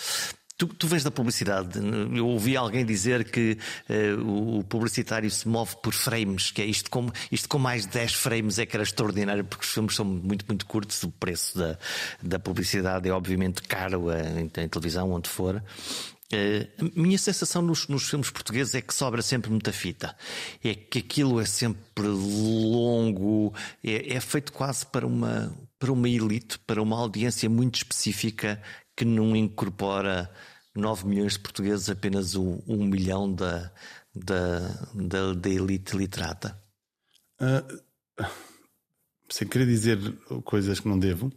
Tu, tu da publicidade, eu ouvi alguém dizer que uh, o publicitário se move por frames, que é isto com, isto com mais de 10 frames é que era extraordinário, porque os filmes são muito, muito curtos, o preço da, da publicidade é obviamente caro em, em televisão, onde for. Uh, minha sensação nos, nos, filmes portugueses é que sobra sempre muita fita. É que aquilo é sempre longo, é, é feito quase para uma, para uma elite, para uma audiência muito específica que não incorpora 9 milhões de portugueses, apenas um, milhão da, da, da, da elite literata? Uh, sem querer dizer coisas que não devo,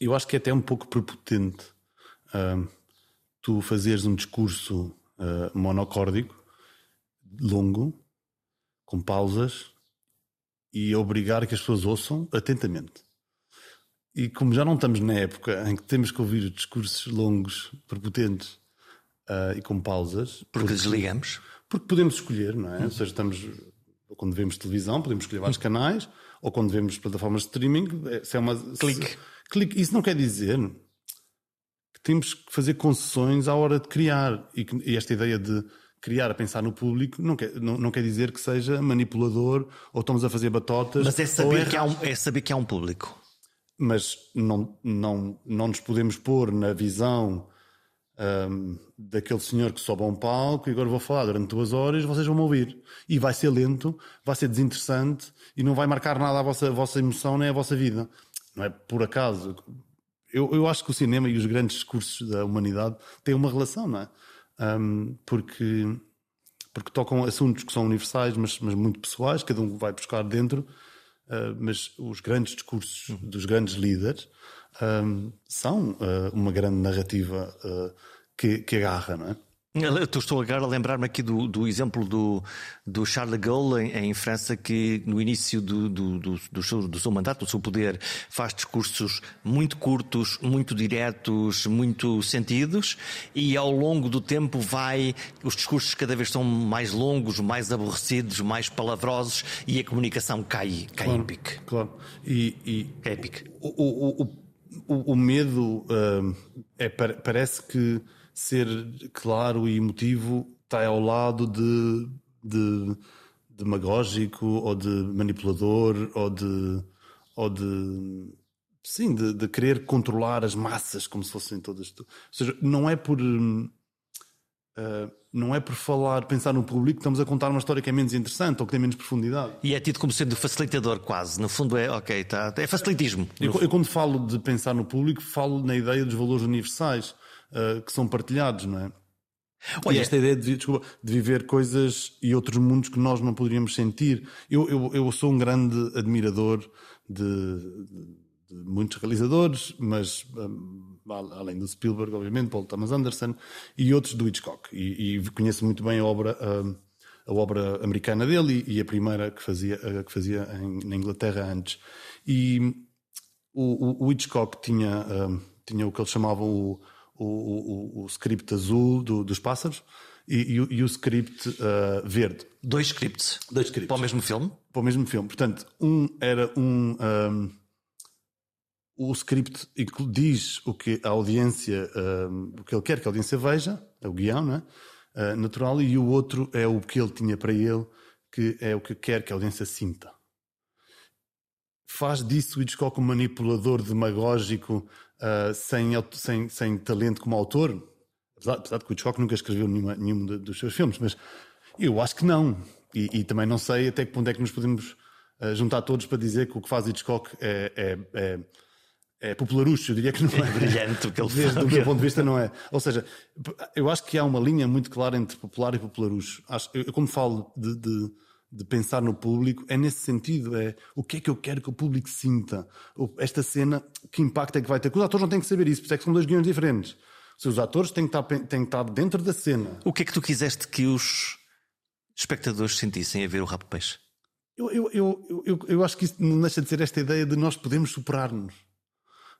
eu acho que é até um pouco prepotente uh, tu fazeres um discurso uh, monocórdico, longo, com pausas, e obrigar que as pessoas ouçam atentamente. E como já não estamos na época em que temos que ouvir discursos longos, prepotentes uh, e com pausas. Porque, porque, desligamos? Porque podemos escolher, não é? Uhum. Ou seja, estamos. Quando vemos televisão, podemos escolher vários canais, ou quando vemos plataformas de streaming, é, se é uma. Clique. Se, clique. Isso não quer dizer que temos que fazer concessões à hora de criar. E, que, e esta ideia de criar a pensar no público não quer, não, não quer dizer que seja manipulador ou estamos a fazer batotas. Mas é saber, é... Que, há um, é saber que há um público mas não, não, não nos podemos pôr na visão um, daquele senhor que sobe a um palco e agora vou falar durante duas horas vocês vão me ouvir. E vai ser lento, vai ser desinteressante e não vai marcar nada a vossa, vossa emoção nem a vossa vida. Não é por acaso. Eu, eu acho que o cinema e os grandes discursos da humanidade têm uma relação, não é? Um, porque, porque tocam assuntos que são universais, mas, mas muito pessoais, cada um vai buscar dentro uh, mas os grandes discursos uhum. dos grandes líderes um, são uh, uma grande narrativa uh, que, que agarra, não é? Eu estou agora a lembrar-me aqui do, do, exemplo do, do Charles de Gaulle em, em França, que no início do, do, do, seu, do seu mandato, do seu poder, faz discursos muito curtos, muito diretos, muito sentidos, e ao longo do tempo vai, os discursos cada vez são mais longos, mais aborrecidos, mais palavrosos, e a comunicação cai, cai claro, em pique. Claro. E, e cai em pique. O, o, o, o medo uh, é, parece que ser claro e emotivo está ao lado de, de demagógico ou de manipulador ou de ou de sim de, de, querer controlar as massas como se fossem todas ou seja não é por uh, não é por falar pensar no público que estamos a contar uma história que é menos interessante ou que tem menos profundidade. E é tido como sendo facilitador quase. No fundo é ok tá é facilitismo. Eu, eu quando falo de pensar no público falo na ideia dos valores universais uh, que são partilhados, não é? Olha, e esta ideia de, desculpa, de viver coisas e outros mundos que nós não poderíamos sentir. Eu, eu, eu sou um grande admirador de, de, muitos realizadores, mas um, além do Spielberg, obviamente, Paul Thomas Anderson e outros do Hitchcock. E, e conheço muito bem a obra, um, a obra americana dele e, e, a primeira que fazia, que fazia em, na Inglaterra antes. E o, o, o Hitchcock tinha, um, tinha o que eles chamavam o o, o, o script azul do, dos pássaros e, e, e o script uh, verde. Dois scripts? Dois scripts. Para o mesmo filme? Para o mesmo filme. Portanto, um era um, um, o script diz o que a audiência, um, o que ele quer que a audiência veja, é o guião? Uh, natural, e o outro é o que ele tinha para ele, que é o que quer que a audiência sinta. Faz disso o Hitchcock um manipulador demagógico uh, sem, sem, sem talento como autor? Apesar, apesar de que o Hitchcock nunca escreveu nenhuma, nenhum dos seus filmes, mas eu acho que não. E, e, também não sei até que ponto é que nos podemos uh, juntar todos para dizer que o que faz Hitchcock é, é, é é popularucho, eu diria que não é. é brilhante o que ele faz. Do meu ponto de vista, não é. Ou seja, eu acho que há uma linha muito clara entre popular e popularucho. Acho, eu, como falo de, de, de, pensar no público, é nesse sentido: é o que é que eu quero que o público sinta. Esta cena, que impacto é que vai ter? Os atores não têm que saber isso, porque é que são dois guiões diferentes. Se os atores têm que, estar, têm que estar dentro da cena. O que é que tu quiseste que os espectadores sentissem a ver o Rabo Peixe? Eu, eu, eu, eu, eu acho que isso não deixa de ser esta ideia de nós podemos superar-nos.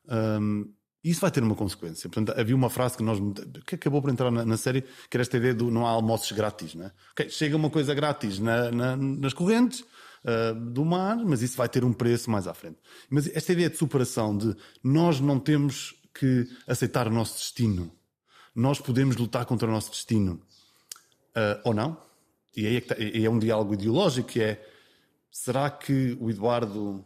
Um, isso vai ter uma consequência. Portanto, havia uma frase que nós que acabou por entrar na, na série, que era esta ideia do não há almoços grátis. Né? Okay, chega uma coisa grátis na, na, nas correntes uh, do mar, mas isso vai ter um preço mais à frente. Mas esta ideia de superação, de nós não temos que aceitar o nosso destino, nós podemos lutar contra o nosso destino, uh, ou não? E aí é, tá, é um diálogo ideológico que é será que o Eduardo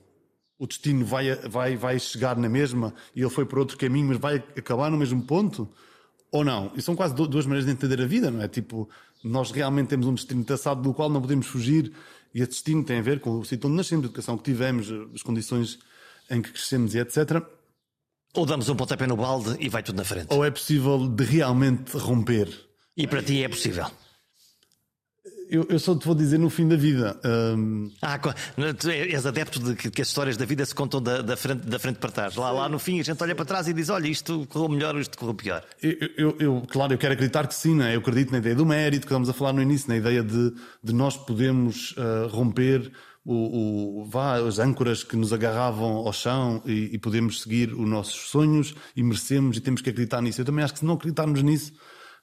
o destino vai, vai, vai chegar na mesma e ele foi por outro caminho, mas vai acabar no mesmo ponto? Ou não? E são quase duas maneiras de entender a vida, não é? Tipo, nós realmente temos um destino traçado do qual não podemos fugir e esse destino tem a ver com o sítio onde nascemos, a educação que tivemos, as condições em que crescemos e etc. Ou damos um pontapé no balde e vai tudo na frente. Ou é possível de realmente romper. E para ti é possível eu, eu só te vou dizer no fim da vida. Um... Ah, tu és adepto de que, que, as histórias da vida se contam da, da, frente, da frente para trás. Lá, lá no fim a gente olha para trás e diz: olha, isto correu melhor ou isto correu pior. Eu, eu, eu, claro, eu quero acreditar que sim, né? eu acredito na ideia do mérito que estamos a falar no início, na ideia de, de nós podermos uh, romper o, o, vá, as âncoras que nos agarravam ao chão e, e podemos seguir os nossos sonhos e merecemos e temos que acreditar nisso. Eu também acho que se não acreditarmos nisso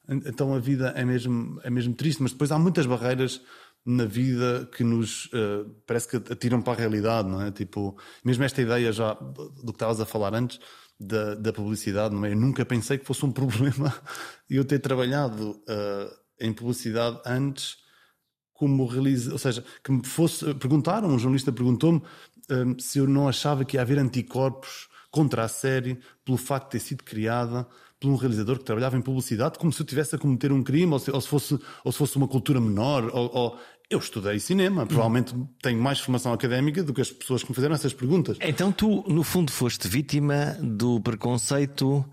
então a vida é mesmo, é mesmo triste, mas depois há muitas barreiras na vida que nos uh, parece que atiram para a realidade, não é? Tipo, mesmo esta ideia já do que estavas a falar antes da, da publicidade, não é? Eu nunca pensei que fosse um problema eu ter trabalhado uh, em publicidade antes como realiza, ou seja, que me fosse perguntaram, um jornalista perguntou-me uh, se eu não achava que ia haver anticorpos contra a série pelo facto de ter sido criada por um realizador que trabalhava em publicidade, como se eu tivesse a cometer um crime, ou se, ou se fosse, ou se fosse uma cultura menor, ou, ou... Eu estudei cinema, provavelmente tenho mais formação académica do que as pessoas que me fizeram essas perguntas. Então tu, no fundo, foste vítima do preconceito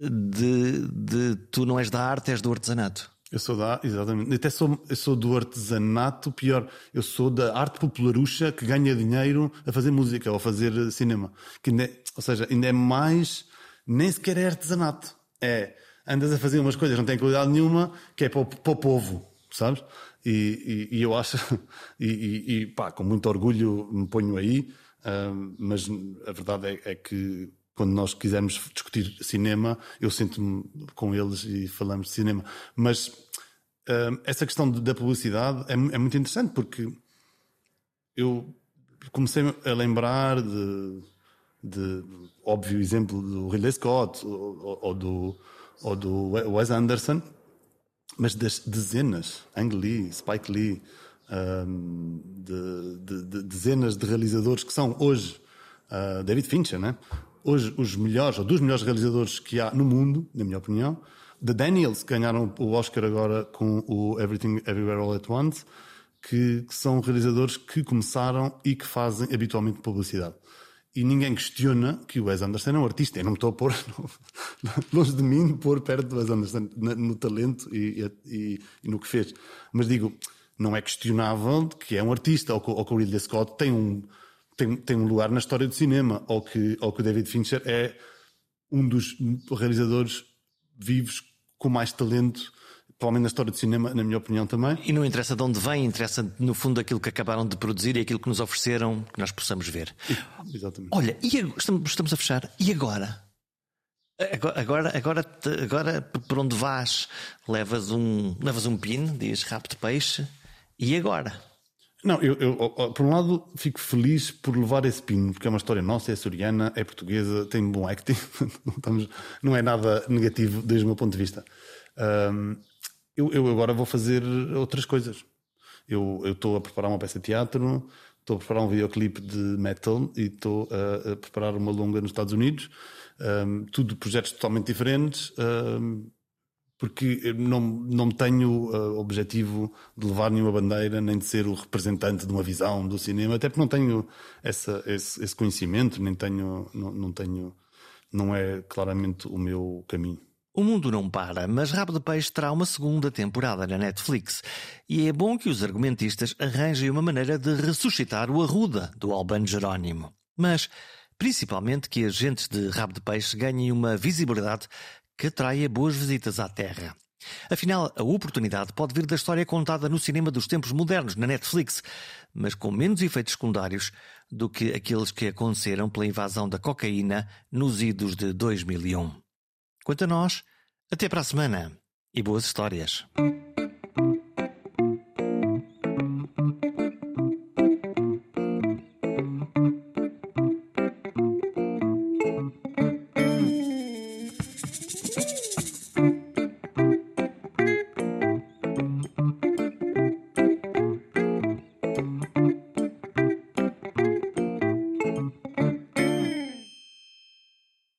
de, de tu não és da arte, és do artesanato. Eu sou da, exatamente. Até sou, eu sou do artesanato, pior, eu sou da arte popularucha que ganha dinheiro a fazer música ou a fazer cinema. Que é, ou seja, ainda é mais nem sequer é artesanato. É, andas a fazer umas coisas, não tem qualidade nenhuma, que é para o, para o povo, sabes? E, e, e eu acho, e, e, pá, com muito orgulho me ponho aí, uh, mas a verdade é, é, que quando nós quisermos discutir cinema, eu sinto-me com eles e falamos de cinema. Mas uh, essa questão da publicidade é, é muito interessante porque eu comecei a lembrar de de óbvio exemplo do Ridley Scott ou, ou, do, ou do Wes Anderson, mas das dezenas, Ang Lee, Spike Lee, um, de, de, de, dezenas de realizadores que são hoje uh, David Fincher, né? hoje os melhores, ou dos melhores realizadores que há no mundo, na minha opinião. The Daniels, ganharam o Oscar agora com o Everything Everywhere All at Once, que, que são realizadores que começaram e que fazem habitualmente publicidade e ninguém questiona que o Wes Anderson é um artista. Eu não estou a pôr longe de mim pôr perto do Wes Anderson no talento e, e, e, no que fez. Mas digo, não é questionável que é um artista ou que, ou que o Ridley Scott tem um, tem, tem um lugar na história do cinema ou que, ou que o David Fincher é um dos realizadores vivos com mais talento provavelmente na história do cinema, na minha opinião também. E não interessa de onde vem, interessa no fundo aquilo que acabaram de produzir e aquilo que nos ofereceram, que nós possamos ver. Exatamente. Olha, e estamos, estamos a fechar, e agora? Agora, agora, agora, por onde vais, levas um, levas um pin, diz rabo de peixe, e agora? Não, eu, eu, por um lado fico feliz por levar esse pino, porque é uma história nossa, é açoriana, é portuguesa, tem bom acting, não, estamos, não é nada negativo desde o meu ponto de vista. Um, eu, eu, agora vou fazer outras coisas. Eu estou a preparar uma peça de teatro, estou a preparar um videoclipe de metal e estou a, a, preparar uma longa nos Estados Unidos. Um, tudo projetos totalmente diferentes. Um, porque não, não tenho uh, objetivo de levar nenhuma bandeira, nem de ser o representante de uma visão do cinema, até porque não tenho essa, esse, esse conhecimento, nem tenho, não, não tenho, não é claramente o meu caminho. O mundo não para, mas Rabo de Peixe terá uma segunda temporada na Netflix. E é bom que os argumentistas arranjem uma maneira de ressuscitar o Arruda do Albano Jerónimo. Mas, principalmente, que as gentes de Rabo de Peixe ganhem uma visibilidade que atraia boas visitas à Terra. Afinal, a oportunidade pode vir da história contada no cinema dos tempos modernos, na Netflix, mas com menos efeitos secundários do que aqueles que aconteceram pela invasão da cocaína nos idos de 2001. Quanto a nós, até para a semana e boas histórias.